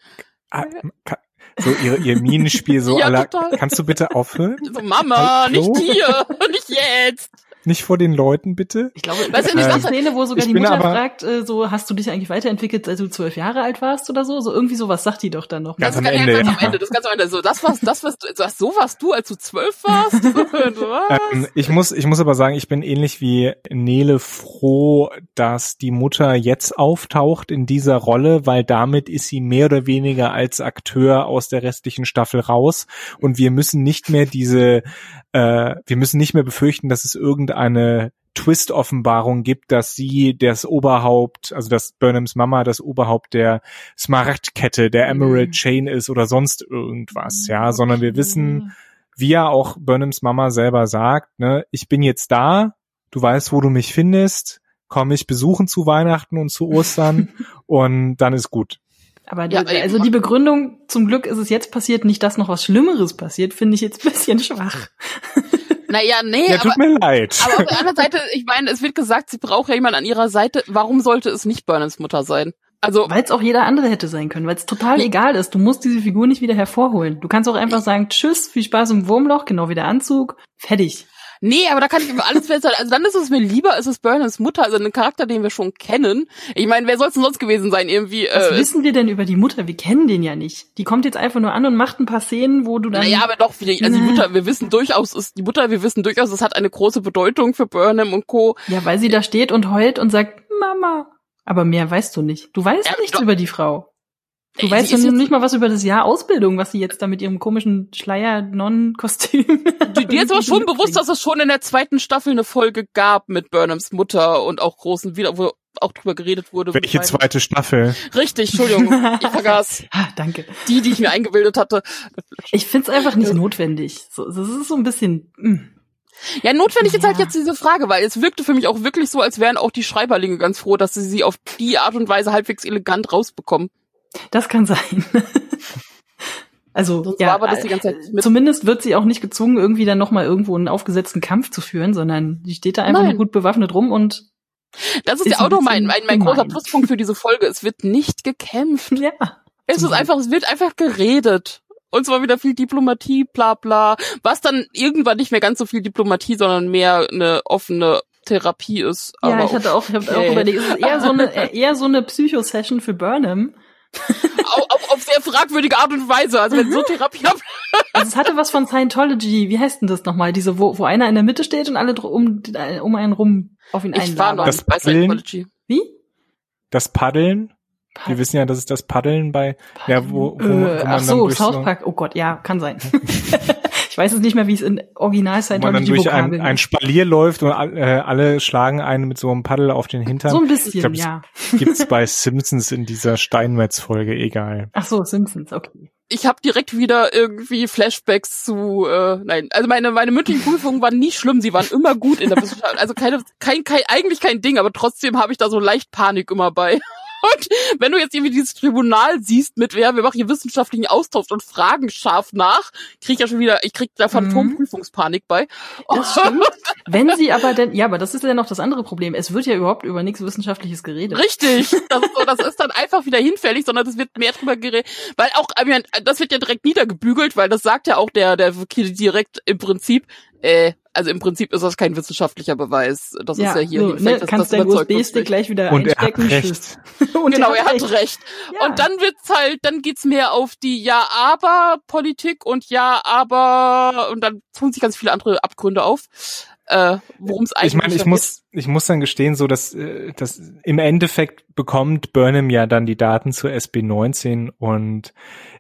ah, so ihr, ihr Minenspiel so Ja, aller, kannst du bitte aufhören? So, Mama, Hallo? nicht hier, nicht jetzt. Nicht vor den Leuten, bitte? Ich glaube, Weißt du, das die ist die Sache- Szene, wo sogar die Mutter aber- fragt, äh, so, hast du dich eigentlich weiterentwickelt, als du zwölf Jahre alt warst oder so? So irgendwie sowas sagt die doch dann noch. Ganz das am kann ja Ende, ganz am ja. Ende, das ganz am Ende. So, das war's, das was, du- das, so warst du, als du zwölf warst. Was? Ähm, ich muss, ich muss aber sagen, ich bin ähnlich wie Nele froh, dass die Mutter jetzt auftaucht in dieser Rolle, weil damit ist sie mehr oder weniger als Akteur aus der restlichen Staffel raus und wir müssen nicht mehr diese, äh, wir müssen nicht mehr befürchten, dass es irgendeine Twist-Offenbarung gibt, dass sie das Oberhaupt, also dass Burnhams Mama das Oberhaupt der Smaragdkette, der Emerald Mhm. Chain ist oder sonst irgendwas, ja, sondern wir wissen, wie ja auch Burnhams Mama selber sagt, ne, ich bin jetzt da, du weißt, wo du mich findest, komm mich besuchen zu Weihnachten und zu Ostern und dann ist gut. Aber Ja, die, also die Begründung, zum Glück ist es jetzt passiert, nicht, dass noch was Schlimmeres passiert, finde ich jetzt ein bisschen schwach. Naja, nee, Ja, aber, tut mir leid. aber auf der anderen Seite, ich meine, es wird gesagt, sie braucht ja jemanden an ihrer Seite. Warum sollte es nicht Burnhams Mutter sein? Also, Weil es auch jeder andere hätte sein können, weil es total egal ist. Du musst diese Figur nicht wieder hervorholen. Du kannst auch einfach sagen, tschüss, viel Spaß im Wurmloch, genau wie der Anzug, fertig. Nee, aber da kann ich über alles besser. Also dann ist es mir lieber, ist es Burnhams Mutter, also ein Charakter, den wir schon kennen. Ich meine, wer soll es denn sonst gewesen sein? Irgendwie. Was Äh, wissen wir denn über die Mutter? Wir kennen den ja nicht. Die kommt jetzt einfach nur an und macht ein paar Szenen, wo du dann... naja, aber doch, wieder, also die Nee. Mutter, wir wissen durchaus, ist die Mutter, wir wissen durchaus, es hat eine große Bedeutung für Burnham und Co. ja, weil sie da steht und heult und sagt, Mama. Aber mehr weißt du nicht. Du weißt Ja, nichts doch. über die Frau. Du Ey, weißt ja nicht mal was über das Jahr Ausbildung, was sie jetzt da mit ihrem komischen Schleier-Non-Kostüm. Dir ist aber schon bewusst, dass es schon in der zweiten Staffel eine Folge gab mit Burnhams Mutter und auch großen wieder, wo auch drüber geredet wurde. Welche zweite Staffel? Richtig, Entschuldigung, ich vergaß Ah, danke. die, die ich mir eingebildet hatte. Ich find's einfach nicht notwendig. So, das ist so ein bisschen. mm. Ja, notwendig ist halt Ja. jetzt diese Frage, weil es wirkte für mich auch wirklich so, als wären auch die Schreiberlinge ganz froh, dass sie sie auf die Art und Weise halbwegs elegant rausbekommen. Das kann sein. Also, Sonst ja, äh, zumindest wird sie auch nicht gezwungen, irgendwie dann nochmal irgendwo einen aufgesetzten Kampf zu führen, sondern die steht da einfach nur gut bewaffnet rum und Das ist, Ist ja auch noch mein, mein, mein großer. Pluspunkt für diese Folge. Es wird nicht gekämpft. ja. Es ist einfach, es wird einfach geredet. Und zwar wieder viel Diplomatie, bla bla. Was dann irgendwann nicht mehr ganz so viel Diplomatie, sondern mehr eine offene Therapie ist. Ja, ich hatte auch, ich hab okay. auch überlegt, es ist eher so eine, eher so eine Psycho-Session für Burnham. auf, auf, auf sehr fragwürdige Art und Weise. Also wenn so Therapie ab Also es hatte was von Scientology. Wie heißt denn das nochmal? Diese, wo, wo einer in der Mitte steht und alle um, um einen rum auf ihn Ich war noch. Das bei Paddeln? Scientology. Wie? Das Paddeln? Wir wissen ja, das ist das Paddeln bei, ja, wo, wo, wo äh, man ach dann so, South so, Park. Oh Gott, ja, kann sein. ich weiß jetzt nicht mehr, wie es in Original wo man dann durch ein, ein Spalier läuft und äh, alle schlagen einen mit so einem Paddel auf den Hintern. So ein bisschen, glaub, es ja. Gibt's bei Simpsons in dieser Steinmetz-Folge, egal. Ach so, Simpsons, okay. Ich habe direkt wieder irgendwie Flashbacks zu, äh, nein, also meine meine mündlichen Prüfungen waren nie schlimm, sie waren immer gut in der Wissenschaft, also keine, kein, kein, eigentlich kein Ding, aber trotzdem habe ich da so leicht Panik immer bei. Und wenn du jetzt irgendwie dieses Tribunal siehst mit, wer, wir machen hier wissenschaftlichen Austausch und fragen scharf nach, krieg ich ja schon wieder, ich krieg da Phantomprüfungspanik bei. Das stimmt. Wenn sie aber denn, ja, aber das ist ja noch das andere Problem. Es wird ja überhaupt über nichts Wissenschaftliches geredet. Richtig. Das ist, so, das ist dann einfach wieder hinfällig, sondern es wird mehr drüber geredet. Weil auch, das wird ja direkt niedergebügelt, weil das sagt ja auch der, der direkt im Prinzip, äh, also im Prinzip ist das kein wissenschaftlicher Beweis. Das ist ja hier so, ne, das, kannst das uns USB-Stick gleich wieder Und er hat einstecken. recht. Genau, er hat recht. Ja. Und dann wird's halt, dann geht's mehr auf die Ja, aber Politik und Ja, aber und dann tun sich ganz viele andere Abgründe auf. Äh, worum es eigentlich Ich meine, ich muss, ich muss dann gestehen, so dass, äh, dass im Endeffekt bekommt Burnham ja dann die Daten zur SB19 und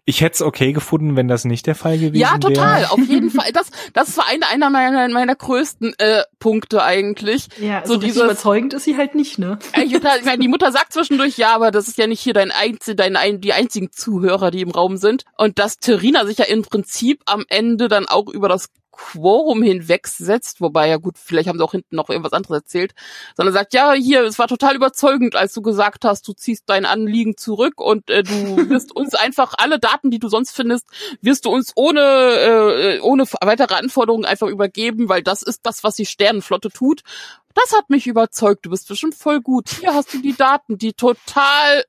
ich hätte es okay gefunden, wenn das nicht der Fall gewesen wäre. Ja, total, wär. auf jeden Fall. Das, das war einer, einer meiner, meiner größten äh, Punkte eigentlich. Ja, so, so dieses, überzeugend ist sie halt nicht, ne? Ich, ich meine, die Mutter sagt zwischendurch, ja, aber das ist ja nicht hier dein einzig, dein, ein, die einzigen Zuhörer, die im Raum sind. Und dass Terina sich ja im Prinzip am Ende dann auch über das Quorum hinwegsetzt, wobei ja gut, vielleicht haben sie auch hinten noch irgendwas anderes erzählt, sondern sagt, ja, hier, es war total überzeugend, als du gesagt hast, du ziehst dein Anliegen zurück und äh, du wirst uns einfach alle Daten, die du sonst findest, wirst du uns ohne äh, ohne weitere Anforderungen einfach übergeben, weil das ist das, was die Sternenflotte tut. Das hat mich überzeugt. Du bist bestimmt voll gut. Hier hast du die Daten, die total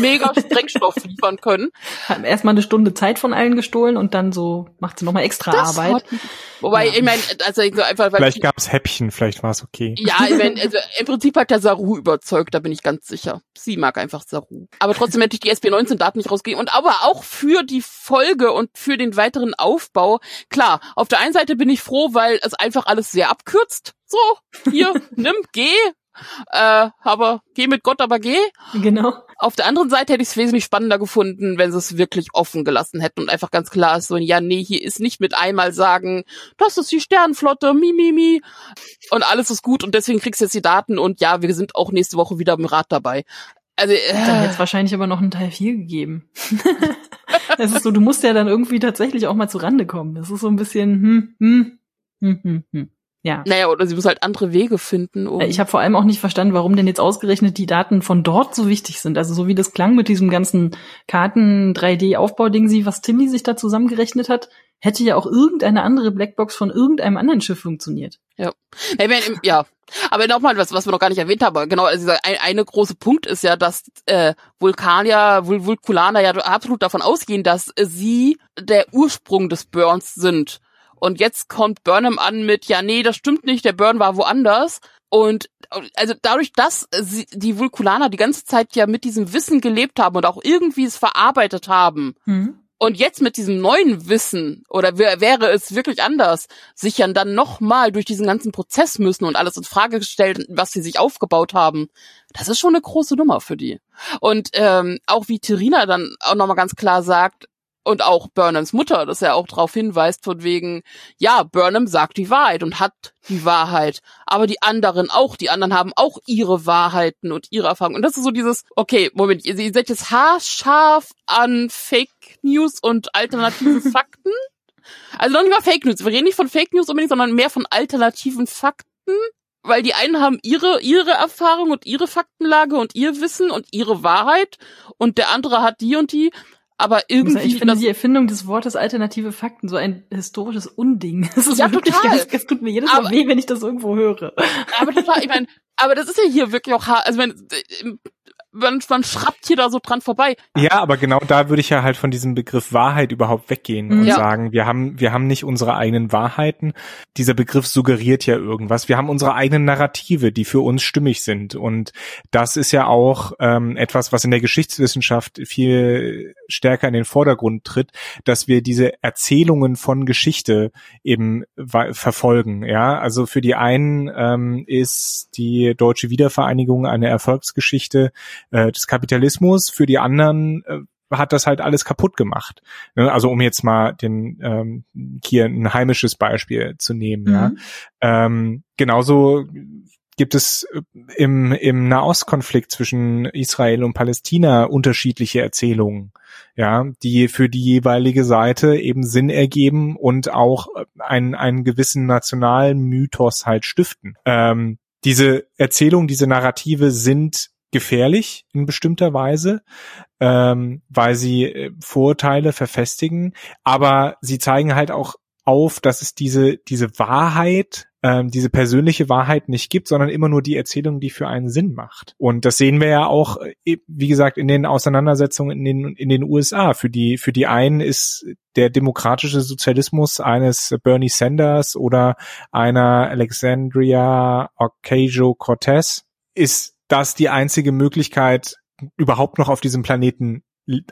mega Sprengstoff liefern können. Haben erstmal eine Stunde Zeit von allen gestohlen und dann so macht sie nochmal extra das Arbeit. Hat, wobei, ja. ich meine, also einfach, weil Vielleicht gab's Häppchen, vielleicht war es okay. Ja, ich mein, also im Prinzip hat der Saru überzeugt, da bin ich ganz sicher. Sie mag einfach Saru. Aber trotzdem hätte ich die SB19-Daten nicht rausgegeben. Und aber auch für die Folge und für den weiteren Aufbau, klar, auf der einen Seite bin ich froh, weil es einfach alles sehr abkürzt. So, hier, nimm, geh, äh, aber geh mit Gott, aber geh. Genau. Auf der anderen Seite hätte ich es wesentlich spannender gefunden, wenn sie es wirklich offen gelassen hätten und einfach ganz klar ist so, ja, nee, hier ist nicht mit einmal sagen, das ist die Sternenflotte, mi, mi, mi, und alles ist gut und deswegen kriegst du jetzt die Daten und ja, wir sind auch nächste Woche wieder im Rat dabei. Also, äh, dann hätte wahrscheinlich aber noch einen Teil 4 gegeben. Es ist so, du musst ja dann irgendwie tatsächlich auch mal zu Rande kommen. Das ist so ein bisschen, hm, hm, hm, hm, hm. Ja. Naja, oder sie muss halt andere Wege finden. Um ich habe vor allem auch nicht verstanden, warum denn jetzt ausgerechnet die Daten von dort so wichtig sind. Also so wie das klang mit diesem ganzen Karten 3D-Aufbau-Ding, sie, was Timmy sich da zusammengerechnet hat, hätte ja auch irgendeine andere Blackbox von irgendeinem anderen Schiff funktioniert. Ja. Ja. Aber nochmal was, was wir noch gar nicht erwähnt haben. Genau, also ein, eine große Punkt ist ja, dass äh, Vulkanier, Vul Vulkulaner ja absolut davon ausgehen, dass sie der Ursprung des Burns sind. Und jetzt kommt Burnham an mit, ja, nee, das stimmt nicht, der Burn war woanders. Und also dadurch, dass sie, die Vulkulaner die ganze Zeit ja mit diesem Wissen gelebt haben und auch irgendwie es verarbeitet haben. Mhm. Und jetzt mit diesem neuen Wissen, oder wäre es wirklich anders, sich ja dann nochmal durch diesen ganzen Prozess müssen und alles in Frage gestellt, was sie sich aufgebaut haben, das ist schon eine große Nummer für die. Und ähm, auch wie Terina dann auch nochmal ganz klar sagt, und auch Burnhams Mutter, dass er auch darauf hinweist, von wegen, ja, Burnham sagt die Wahrheit und hat die Wahrheit, aber die anderen auch, die anderen haben auch ihre Wahrheiten und ihre Erfahrungen. Und das ist so dieses, okay, Moment, ihr, ihr seid jetzt haarscharf an Fake News und alternative Fakten. Also noch nicht mal Fake News. Wir reden nicht von Fake News unbedingt, sondern mehr von alternativen Fakten weil die einen haben ihre ihre Erfahrung und ihre Faktenlage und ihr Wissen und ihre Wahrheit und der andere hat die und die aber irgendwie. Ich finde die Erfindung des Wortes alternative Fakten so ein historisches Unding. Das ist ja, wirklich total. Ganz, das tut mir jedes Mal aber, weh, wenn ich das irgendwo höre. Aber total, ich meine, aber das ist ja hier wirklich auch, also wenn, man, man schrappt hier da so dran vorbei. Ja, aber genau da würde ich ja halt von diesem Begriff Wahrheit überhaupt weggehen und ja. sagen, wir haben, wir haben nicht unsere eigenen Wahrheiten. Dieser Begriff suggeriert ja irgendwas. Wir haben unsere eigenen Narrative, die für uns stimmig sind. Und das ist ja auch ähm, etwas, was in der Geschichtswissenschaft viel stärker in den Vordergrund tritt, dass wir diese Erzählungen von Geschichte eben verfolgen. Ja, also für die einen ähm, ist die deutsche Wiedervereinigung eine Erfolgsgeschichte äh, des Kapitalismus, für die anderen äh, hat das halt alles kaputt gemacht. Ne? Also um jetzt mal den ähm, hier ein heimisches Beispiel zu nehmen. Mhm. Ja? Ähm, genauso gibt es äh, im, im Nahostkonflikt zwischen Israel und Palästina unterschiedliche Erzählungen, ja, die für die jeweilige Seite eben Sinn ergeben und auch einen, einen gewissen nationalen Mythos halt stiften. Ähm, diese Erzählungen, diese Narrative sind gefährlich in bestimmter Weise, ähm, weil sie äh, Vorurteile verfestigen, aber sie zeigen halt auch auf, dass es diese, diese Wahrheit, ähm, diese persönliche Wahrheit nicht gibt, sondern immer nur die Erzählung, die für einen Sinn macht. Und das sehen wir ja auch, äh, wie gesagt, in den Auseinandersetzungen in den, in den USA. Für die, für die einen ist der demokratische Sozialismus eines Bernie Sanders oder einer Alexandria Ocasio-Cortez ist das die einzige Möglichkeit, überhaupt noch auf diesem Planeten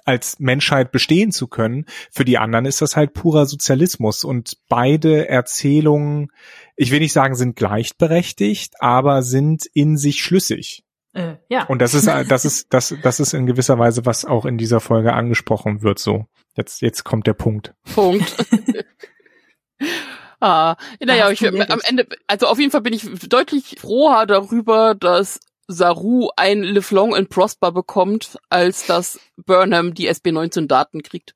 als Menschheit bestehen zu können. Für die anderen ist das halt purer Sozialismus und beide Erzählungen, ich will nicht sagen, sind gleichberechtigt, aber sind in sich schlüssig. Äh, ja. Und das ist, das ist, das, das ist in gewisser Weise, was auch in dieser Folge angesprochen wird, so. Jetzt, jetzt kommt der Punkt. Punkt. ah, naja, ich, am Ende, also auf jeden Fall bin ich deutlich froher darüber, dass Saru ein Live Long and Prosper bekommt, als dass Burnham die SB19-Daten kriegt.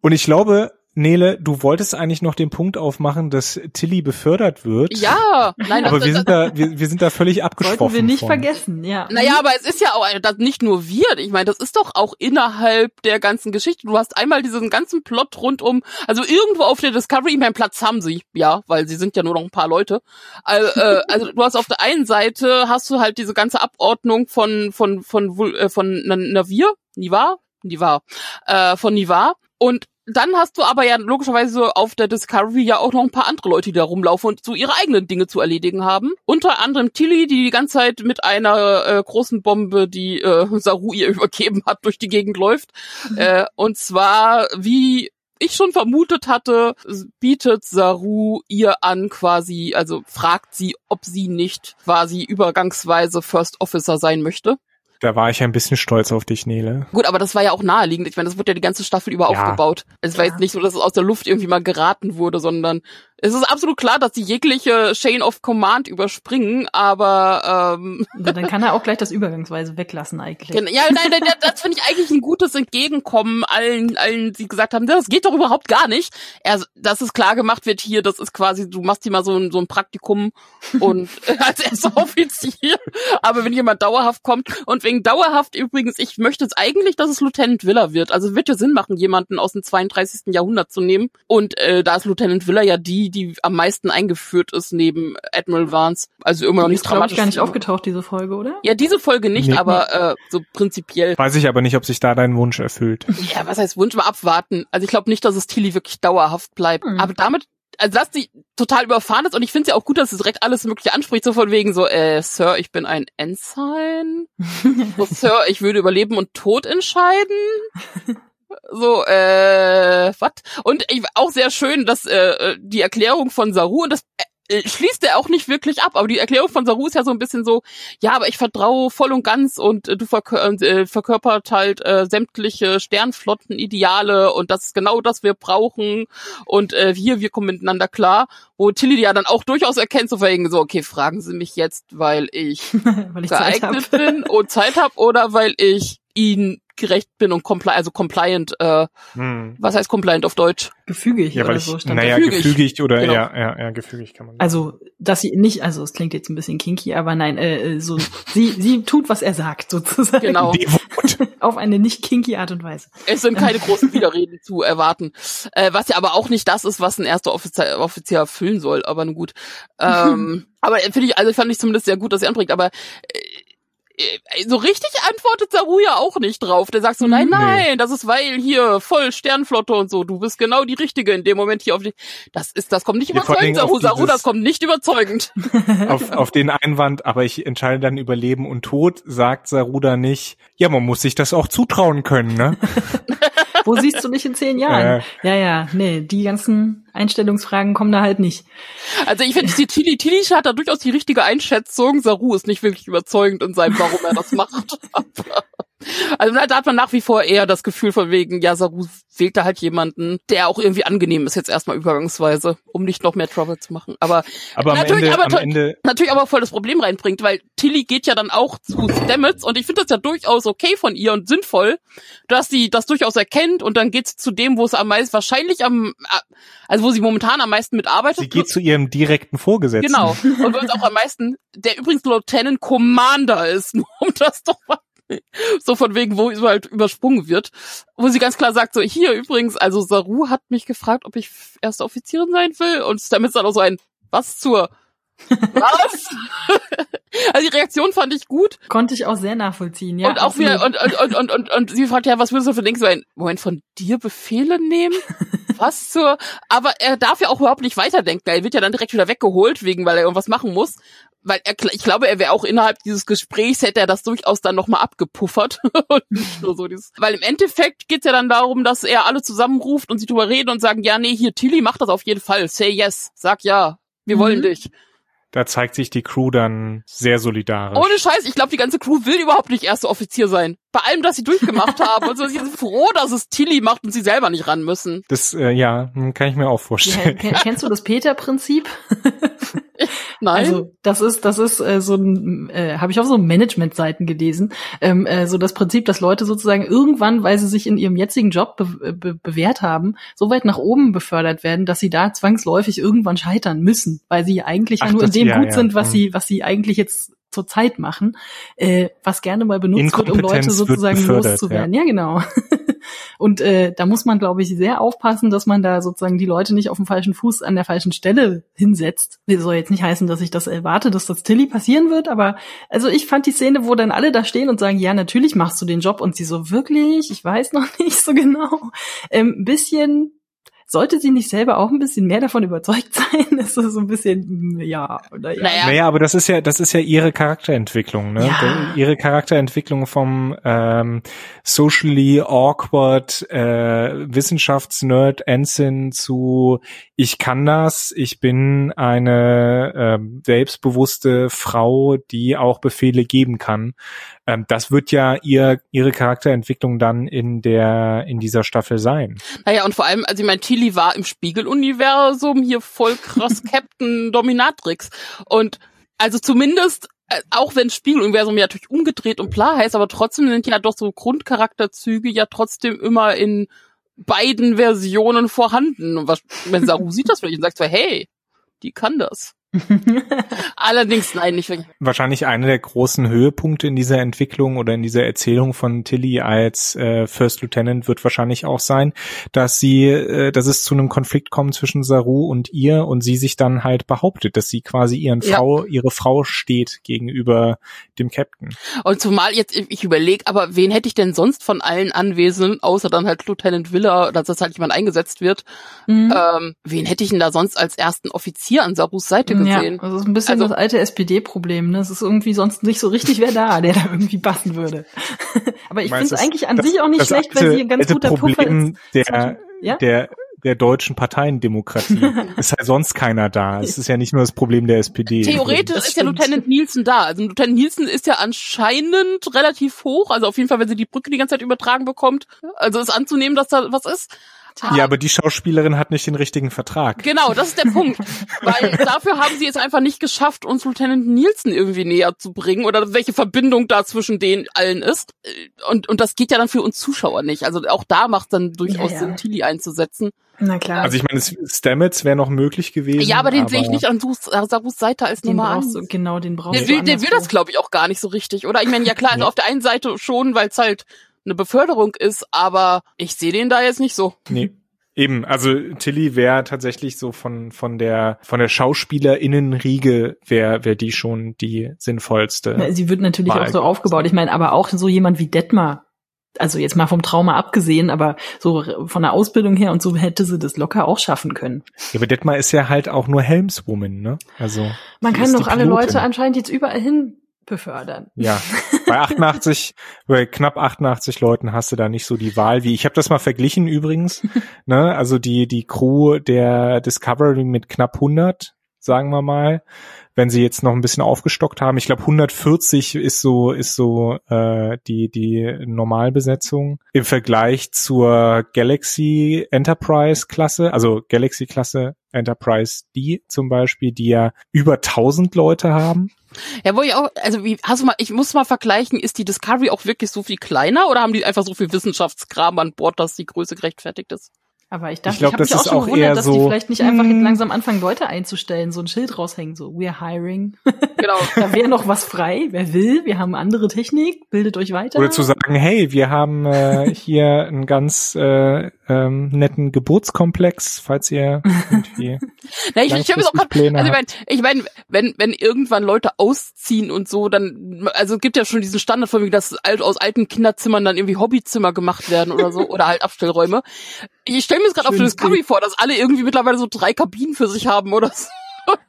Und ich glaube, Nele, du wolltest eigentlich noch den Punkt aufmachen, dass Tilly befördert wird. Ja, nein, aber das, wir sind da, wir, wir sind da völlig abgeschwoffen. Wollten wir nicht von. vergessen, ja. Naja, aber es ist ja auch das nicht nur wir. Ich meine, das ist doch auch innerhalb der ganzen Geschichte. Du hast einmal diesen ganzen Plot rund um, also irgendwo auf der Discovery, ich meine, Platz haben sie, ja, weil sie sind ja nur noch ein paar Leute. Also, äh, also du hast auf der einen Seite hast du halt diese ganze Abordnung von von von von, äh, von Navir, Nivar, Nivar, äh, von Nivar und dann hast du aber ja logischerweise auf der Discovery ja auch noch ein paar andere Leute, die da rumlaufen und so ihre eigenen Dinge zu erledigen haben. Unter anderem Tilly, die die ganze Zeit mit einer äh, großen Bombe, die äh, Saru ihr übergeben hat, durch die Gegend läuft. Mhm. Äh, und zwar, wie ich schon vermutet hatte, bietet Saru ihr an quasi, also fragt sie, ob sie nicht quasi übergangsweise First Officer sein möchte. Da war ich ein bisschen stolz auf dich, Nele. Gut, aber das war ja auch naheliegend. Ich meine, das wurde ja die ganze Staffel über ja. aufgebaut. Es war ja. jetzt nicht so, dass es aus der Luft irgendwie mal geraten wurde, sondern es ist absolut klar, dass sie jegliche Chain of Command überspringen, aber ähm, ja, dann kann er auch gleich das übergangsweise weglassen eigentlich. Ja, nein, nein, das finde ich eigentlich ein gutes Entgegenkommen allen, allen, die gesagt haben, das geht doch überhaupt gar nicht. Er, dass es klar gemacht wird hier, das ist quasi, du machst hier mal so ein, so ein Praktikum und als erster Offizier. Aber wenn jemand dauerhaft kommt und wegen dauerhaft übrigens, ich möchte es eigentlich, dass es Lieutenant Villa wird. Also wird ja Sinn machen, jemanden aus dem 32. Jahrhundert zu nehmen. Und äh, da ist Lieutenant Villa ja die, die am meisten eingeführt ist neben Admiral Vance. Also immer noch nicht dramatisch. Ist gar nicht aufgetaucht, diese Folge, oder? Ja, diese Folge nicht, nee. aber äh, so prinzipiell. Weiß ich aber nicht, ob sich da dein Wunsch erfüllt. Ja, was heißt Wunsch? Mal abwarten. Also ich glaube nicht, dass es Tilly wirklich dauerhaft bleibt. Mhm. Aber damit also dass die total überfahren ist und ich finde es ja auch gut, dass sie direkt alles mögliche anspricht, so von wegen so, äh, Sir, ich bin ein Ensign. so, Sir, ich würde über Leben und Tod entscheiden. So, äh, was? Und ich, auch sehr schön, dass äh, die Erklärung von Saru, und das äh, schließt er auch nicht wirklich ab, aber die Erklärung von Saru ist ja so ein bisschen so, ja, aber ich vertraue voll und ganz und äh, du verkör äh, verkörpert halt äh, sämtliche Sternflottenideale und das ist genau das wir brauchen und äh, hier, wir kommen miteinander klar, wo Tilly ja dann auch durchaus erkennt, so wegen so, okay, fragen Sie mich jetzt, weil ich, weil ich geeignet bin und Zeit habe oder weil ich ihn gerecht bin und compli also compliant, äh, hm. was heißt compliant auf Deutsch? Gefügig ja, weil oder ich, so stand Naja, gefügig, gefügig oder genau. ja, ja, ja, gefügig kann man. Also, dass sie nicht, also es klingt jetzt ein bisschen kinky, aber nein, äh, so sie sie tut, was er sagt sozusagen. Genau. auf eine nicht kinky Art und Weise. Es sind keine großen Widerreden zu erwarten, äh, was ja aber auch nicht das ist, was ein erster Offizier, Offizier erfüllen soll. Aber nun gut. Ähm, aber finde ich, also fand ich zumindest sehr gut, dass er anbringt. Aber äh, äh, so richtig antwortet Saru ja auch nicht drauf. Der sagt so, nein, nein, nee. das ist weil hier voll Sternflotte und so. Du bist genau die Richtige in dem Moment hier auf die. Das ist, das kommt nicht überzeugend, Saru, Saru, das kommt nicht überzeugend. Auf, auf den Einwand, aber ich entscheide dann über Leben und Tod, sagt Saruda nicht. Ja, man muss sich das auch zutrauen können, ne? Wo siehst du dich in zehn Jahren? Äh. Ja, ja, nee, die ganzen Einstellungsfragen kommen da halt nicht. Also ich finde, die Tilly, Tilly hat da durchaus die richtige Einschätzung. Saru ist nicht wirklich überzeugend in seinem, warum er das macht. Also da hat man nach wie vor eher das Gefühl von wegen, ja, Saru wählt da halt jemanden, der auch irgendwie angenehm ist, jetzt erstmal übergangsweise, um nicht noch mehr Trouble zu machen. Aber, aber natürlich, Ende, aber, Ende natürlich aber voll das Problem reinbringt, weil Tilly geht ja dann auch zu Stamets und ich finde das ja durchaus okay von ihr und sinnvoll, dass sie das durchaus erkennt und dann geht sie zu dem, wo es am meisten wahrscheinlich am, also wo sie momentan am meisten mitarbeitet. Sie geht zu ihrem direkten Vorgesetzten. Genau. Und wo es auch am meisten, der übrigens Lieutenant Commander ist, nur um das doch mal so von wegen, wo halt übersprungen wird, wo sie ganz klar sagt, so hier übrigens, also Saru hat mich gefragt, ob ich erste Offizierin sein will und damit ist dann auch so ein, was zur, was? also die Reaktion fand ich gut. Konnte ich auch sehr nachvollziehen, ja. Und auch wieder, und, und, und, und, und, und sie fragt ja, was würdest du für Dings so ein Moment von dir Befehle nehmen? Passt zur, aber er darf ja auch überhaupt nicht weiterdenken. Er wird ja dann direkt wieder weggeholt, wegen, weil er irgendwas machen muss. Weil er, ich glaube, er wäre auch innerhalb dieses Gesprächs, hätte er das durchaus dann nochmal abgepuffert. so dieses, weil im Endeffekt geht's ja dann darum, dass er alle zusammenruft und sie drüber reden und sagen, ja, nee, hier, Tilly macht das auf jeden Fall. Say yes. Sag ja. Wir wollen Mhm. dich. Da zeigt sich die Crew dann sehr solidarisch. Ohne Scheiß, ich glaube, die ganze Crew will überhaupt nicht erster Offizier sein. Bei allem, das sie durchgemacht haben. Und so, sie sind froh, dass es Tilly macht und sie selber nicht ran müssen. Das, äh, ja, hm, kann ich mir auch Ja, vorstellen. ken- kennst du das Peter-Prinzip? Nein. Also das ist das ist äh, so ein äh, habe ich auf so Management-Seiten gelesen, ähm, äh, so das Prinzip, dass Leute sozusagen irgendwann, weil sie sich in ihrem jetzigen Job be be bewährt haben, so weit nach oben befördert werden, dass sie da zwangsläufig irgendwann scheitern müssen, weil sie eigentlich ja Ach, nur in dem ja, gut ja. sind, was Hm. sie was sie eigentlich jetzt zur Zeit machen, äh, was gerne mal benutzt wird, um Leute sozusagen loszuwerden. Ja, genau. Und äh, da muss man, glaube ich, sehr aufpassen, dass man da sozusagen die Leute nicht auf dem falschen Fuß an der falschen Stelle hinsetzt. Das soll jetzt nicht heißen, dass ich das erwarte, dass das Tilly passieren wird, aber also ich fand die Szene, wo dann alle da stehen und sagen, ja, natürlich machst du den Job und sie so, wirklich, ich weiß noch nicht so genau. Ähm, ein bisschen sollte sie nicht selber auch ein bisschen mehr davon überzeugt sein? Ist das so ein bisschen, ja, oder ja. Naja. Naja, aber das ist ja, das ist ja ihre Charakterentwicklung, ne? Ja. Ihre Charakterentwicklung vom ähm, socially awkward äh, Wissenschaftsnerd Ensign zu ich kann das, ich bin eine ähm, selbstbewusste Frau, die auch Befehle geben kann. Ähm, das wird ja ihr ihre Charakterentwicklung dann in der in dieser Staffel sein. Naja, und vor allem, also ich meine, Tilly war im Spiegeluniversum hier voll krass Captain Dominatrix. Und also zumindest, äh, auch wenn Spiegeluniversum ja natürlich umgedreht und bla heißt, aber trotzdem sind ja doch so Grundcharakterzüge ja trotzdem immer in beiden Versionen vorhanden. Und was, wenn Saru sieht das vielleicht und sagt so, hey, die kann das. Allerdings, nein, nicht wirklich. wahrscheinlich einer der großen Höhepunkte in dieser Entwicklung oder in dieser Erzählung von Tilly als äh, First Lieutenant wird wahrscheinlich auch sein, dass sie, äh, dass es zu einem Konflikt kommt zwischen Saru und ihr und sie sich dann halt behauptet, dass sie quasi ihren Ja. Frau, ihre Frau steht gegenüber dem Captain. Und zumal jetzt, ich überlege, aber wen hätte ich denn sonst von allen Anwesenden, außer dann halt Lieutenant Villa, dass das halt jemand eingesetzt wird, Mhm. ähm, wen hätte ich denn da sonst als ersten Offizier an Sarus Seite gesehen? Ja, das ist ein bisschen Also- das alte SPD-Problem. Ne? Es ist irgendwie sonst nicht so richtig wer da, der da irgendwie passen würde. Aber ich finde es eigentlich an das- sich auch nicht schlecht, weil alte- sie ein ganz guter Puffer Problem ist. der, Ja? der der deutschen Parteiendemokratie. ist halt sonst keiner da. Es ist ja nicht nur das Problem der SPD. Theoretisch ist ja. Lieutenant Nielsen da. Also Lieutenant Nielsen ist ja anscheinend relativ hoch. Also auf jeden Fall, wenn sie die Brücke die ganze Zeit übertragen bekommt. Also ist anzunehmen, dass da was ist. Ja, aber die Schauspielerin hat nicht den richtigen Vertrag. Genau, das ist der Punkt. Weil dafür haben sie es einfach nicht geschafft, uns Lieutenant Nielsen irgendwie näher zu bringen oder welche Verbindung da zwischen den allen ist. Und, und das geht ja dann für uns Zuschauer nicht. Also auch da macht dann durchaus Ja, ja. Sinn, Tilly einzusetzen. Na klar. Also ich meine, Stamets wäre noch möglich gewesen. Ja, aber den sehe ich nicht an Sarus, Sarus Seite als den Nummer brauchst du, genau, den brauchst Der du. will, der will das, glaube ich, auch gar nicht so richtig, oder? Ich meine, ja klar, also auf der einen Seite schon, weil es halt eine Beförderung ist, aber ich sehe den da jetzt nicht so. Nee. Eben, also Tilly wäre tatsächlich so von von der von der Schauspielerinnenriege wäre wär die schon die sinnvollste. Na, Sie wird natürlich auch so aufgebaut. Ich meine, aber auch so jemand wie Detmar. Also jetzt mal vom Trauma abgesehen, aber so von der Ausbildung her und so hätte sie das locker auch schaffen können. Ja, aber Detmar ist ja halt auch nur Helmswoman, ne? Also Man kann doch alle. Leute anscheinend jetzt überall hin befördern. Ja, bei 88, bei knapp 88 Leuten hast du da nicht so die Wahl wie. Ich habe das mal verglichen übrigens. ne, also die die Crew der Discovery mit knapp 100, sagen wir mal, wenn sie jetzt noch ein bisschen aufgestockt haben. Ich glaube 140 ist so ist so äh, die die Normalbesetzung im Vergleich zur Galaxy Enterprise Klasse, also Galaxy Klasse Enterprise D zum Beispiel, die ja über 1000 Leute haben. Ja, wo ich auch, also wie, hast du mal, ich muss mal vergleichen, ist die Discovery auch wirklich so viel kleiner oder haben die einfach so viel Wissenschaftskram an Bord, dass die Größe gerechtfertigt ist? Aber ich dachte, Ich glaub, ich, habe das mich auch ist schon auch eher gewundert, dass die so, vielleicht nicht einfach hm. langsam anfangen, Leute einzustellen, so ein Schild raushängen, so we're hiring. Genau. da wäre noch was frei, wer will, wir haben andere Technik, bildet euch weiter. Oder zu sagen, hey, wir haben äh, hier einen ganz äh, ähm, netten Geburtskomplex, falls ihr irgendwie Na, ich, ich mir auch grad, Pläne also ich meine, ich mein, wenn, wenn irgendwann Leute ausziehen und so, dann, also es gibt ja schon diesen Standard von mir, dass aus alten Kinderzimmern dann irgendwie Hobbyzimmer gemacht werden oder so, oder halt Abstellräume. Ich stelle mir das gerade auf Discovery vor, dass alle irgendwie mittlerweile so drei Kabinen für sich haben oder so.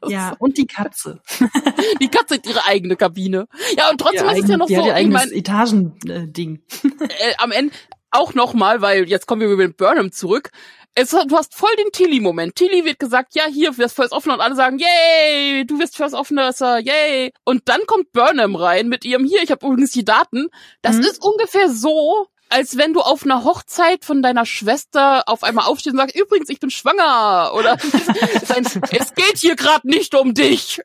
Ja, und die Katze. Die Katze hat ihre eigene Kabine. Ja, und trotzdem ist es ja noch die so, ihr ich eigenes mein, Etagending. äh, am Ende auch nochmal, weil jetzt kommen wir über den Burnham zurück. Es, du hast voll den Tilly-Moment. Tilly wird gesagt, ja, hier, wirst First Offener und alle sagen, yay, du wirst First Offener, Sir, yay. Und dann kommt Burnham rein mit ihrem, hier, ich habe übrigens die Daten. Das Mhm. ist ungefähr so, als wenn du auf einer Hochzeit von deiner Schwester auf einmal aufstehst und sagst, übrigens, ich bin schwanger. Oder es geht hier gerade nicht um dich.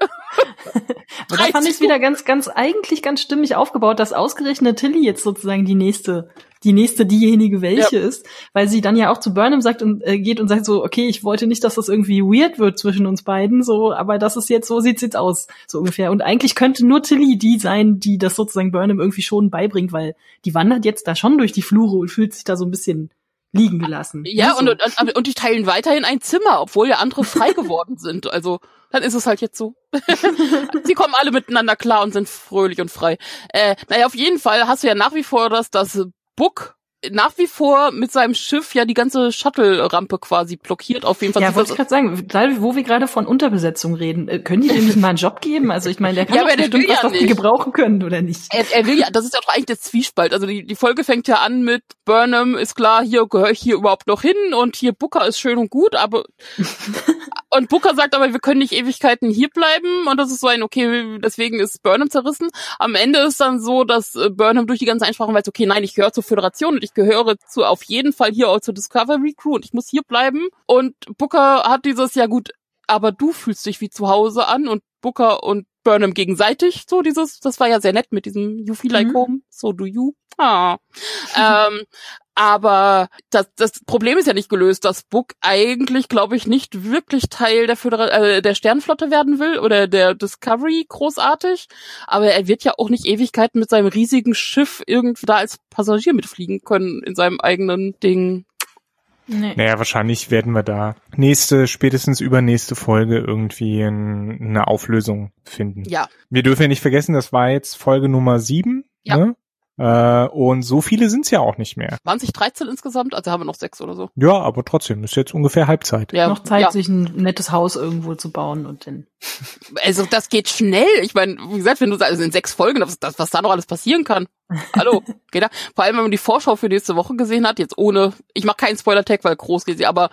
Da fand ich es wieder ganz, ganz, eigentlich ganz stimmig aufgebaut, dass ausgerechnet Tilly jetzt sozusagen die nächste, die nächste diejenige welche ist, weil sie dann ja auch zu Burnham sagt und äh, geht und sagt so, okay, ich wollte nicht, dass das irgendwie weird wird zwischen uns beiden, so, aber das ist jetzt, so sieht's jetzt aus, so ungefähr. Und eigentlich könnte nur Tilly die sein, die das sozusagen Burnham irgendwie schon beibringt, weil die wandert jetzt da schon durch die Flure und fühlt sich da so ein bisschen liegen gelassen. Ja, Ne, so. und, und, und die teilen weiterhin ein Zimmer, obwohl ja andere frei geworden sind. Also, dann ist es halt jetzt so. Sie kommen alle miteinander klar und sind fröhlich und frei. Äh, naja, auf jeden Fall hast du ja nach wie vor das, das Book nach wie vor mit seinem Schiff ja die ganze Shuttle-Rampe quasi blockiert. Auf jeden Fall. Ja, wollte ich gerade sagen, gerade wo wir gerade von Unterbesetzung reden, äh, können die dem nicht mal einen Job geben? Also ich meine, der kann Ja, doch bestimmt will was, ja was die gebrauchen können, oder nicht? er, er will ja, das ist ja doch eigentlich der Zwiespalt. Also die, die Folge fängt ja an mit Burnham ist klar, hier gehöre ich hier überhaupt noch hin und hier Booker ist schön und gut, aber und Booker sagt aber, wir können nicht Ewigkeiten hier bleiben und das ist so ein, okay, deswegen ist Burnham zerrissen. Am Ende ist dann so, dass äh, Burnham durch die ganze Einsprache weiß, okay, nein, ich gehöre zur Föderation und ich gehöre zu auf jeden Fall hier auch zur Discovery Crew und ich muss hier bleiben. Und Booker hat dieses, ja gut, aber du fühlst dich wie zu Hause an und Booker und Burnham gegenseitig, so dieses, das war ja sehr nett mit diesem You feel like Mhm. home, so do you. Ah. ähm, aber das, das Problem ist ja nicht gelöst, dass Book eigentlich, glaube ich, nicht wirklich Teil der, Födera äh, der Sternflotte werden will oder der Discovery großartig. Aber er wird ja auch nicht Ewigkeiten mit seinem riesigen Schiff irgendwie da als Passagier mitfliegen können in seinem eigenen Ding. Nee. Naja, wahrscheinlich werden wir da nächste, spätestens übernächste Folge irgendwie ein, eine Auflösung finden. Ja. Wir dürfen ja nicht vergessen, das war jetzt Folge Nummer sieben. Ja. Ne? Äh, und so viele sind's ja auch nicht mehr. 2013 insgesamt, also haben wir noch sechs oder so. Ja, aber trotzdem, ist jetzt ungefähr Halbzeit. Ja, Noch Zeit, ja. sich ein nettes Haus irgendwo zu bauen und dann. Also das geht schnell. Ich meine, wie gesagt, wenn du also in sechs Folgen, das, das, was da noch alles passieren kann. Hallo, geht da? Vor allem, wenn man die Vorschau für nächste Woche gesehen hat, jetzt ohne, ich mache keinen Spoiler-Tag, weil groß geht sie, aber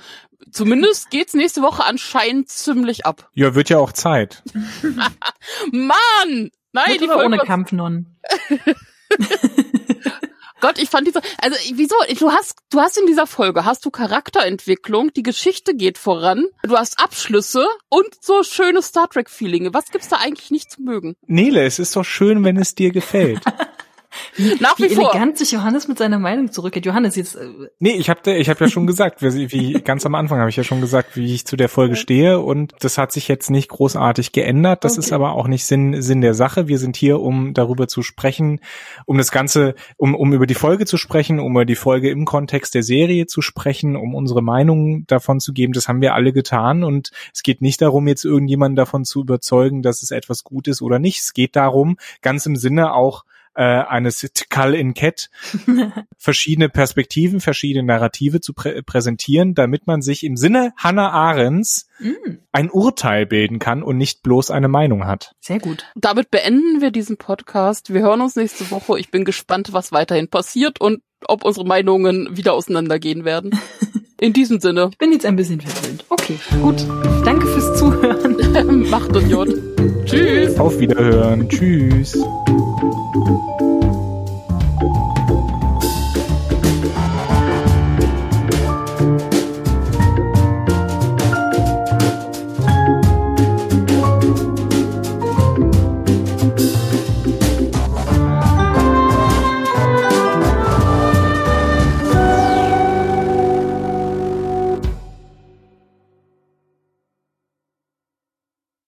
zumindest geht's nächste Woche anscheinend ziemlich ab. Ja, wird ja auch Zeit. Mann! Nein, Mit die Folge ohne Kampfnonnen. Gott, ich fand diese, also wieso, du hast, du hast in dieser Folge, hast du Charakterentwicklung, die Geschichte geht voran, du hast Abschlüsse und so schöne Star Trek Feelinge. Was gibt's da eigentlich nicht zu mögen? Nele, es ist doch schön, wenn es dir gefällt. Nach Wie wie vor. elegant sich Johannes mit seiner Meinung zurückgeht. Johannes, jetzt, äh, Nee, ich habe ich hab ja schon gesagt, wie, wie ganz am Anfang habe ich ja schon gesagt, wie ich zu der Folge stehe und das hat sich jetzt nicht großartig geändert. Das Okay. ist aber auch nicht Sinn, Sinn der Sache. Wir sind hier, um darüber zu sprechen, um das Ganze, um, um über die Folge zu sprechen, um über die Folge im Kontext der Serie zu sprechen, um unsere Meinung davon zu geben. Das haben wir alle getan und es geht nicht darum, jetzt irgendjemanden davon zu überzeugen, dass es etwas gut ist oder nicht. Es geht darum, ganz im Sinne auch äh, eines Call in Cat verschiedene Perspektiven, verschiedene Narrative zu prä präsentieren, damit man sich im Sinne Hannah Arendts mh, ein Urteil bilden kann und nicht bloß eine Meinung hat. sehr gut. Damit beenden wir diesen Podcast. Wir hören uns nächste Woche. Ich bin gespannt, was weiterhin passiert und ob unsere Meinungen wieder auseinandergehen werden. In diesem Sinne, Ich bin jetzt ein bisschen verwöhnt. Okay, gut. Danke fürs Zuhören. Macht und J. Tschüss. Auf Wiederhören. Tschüss. Música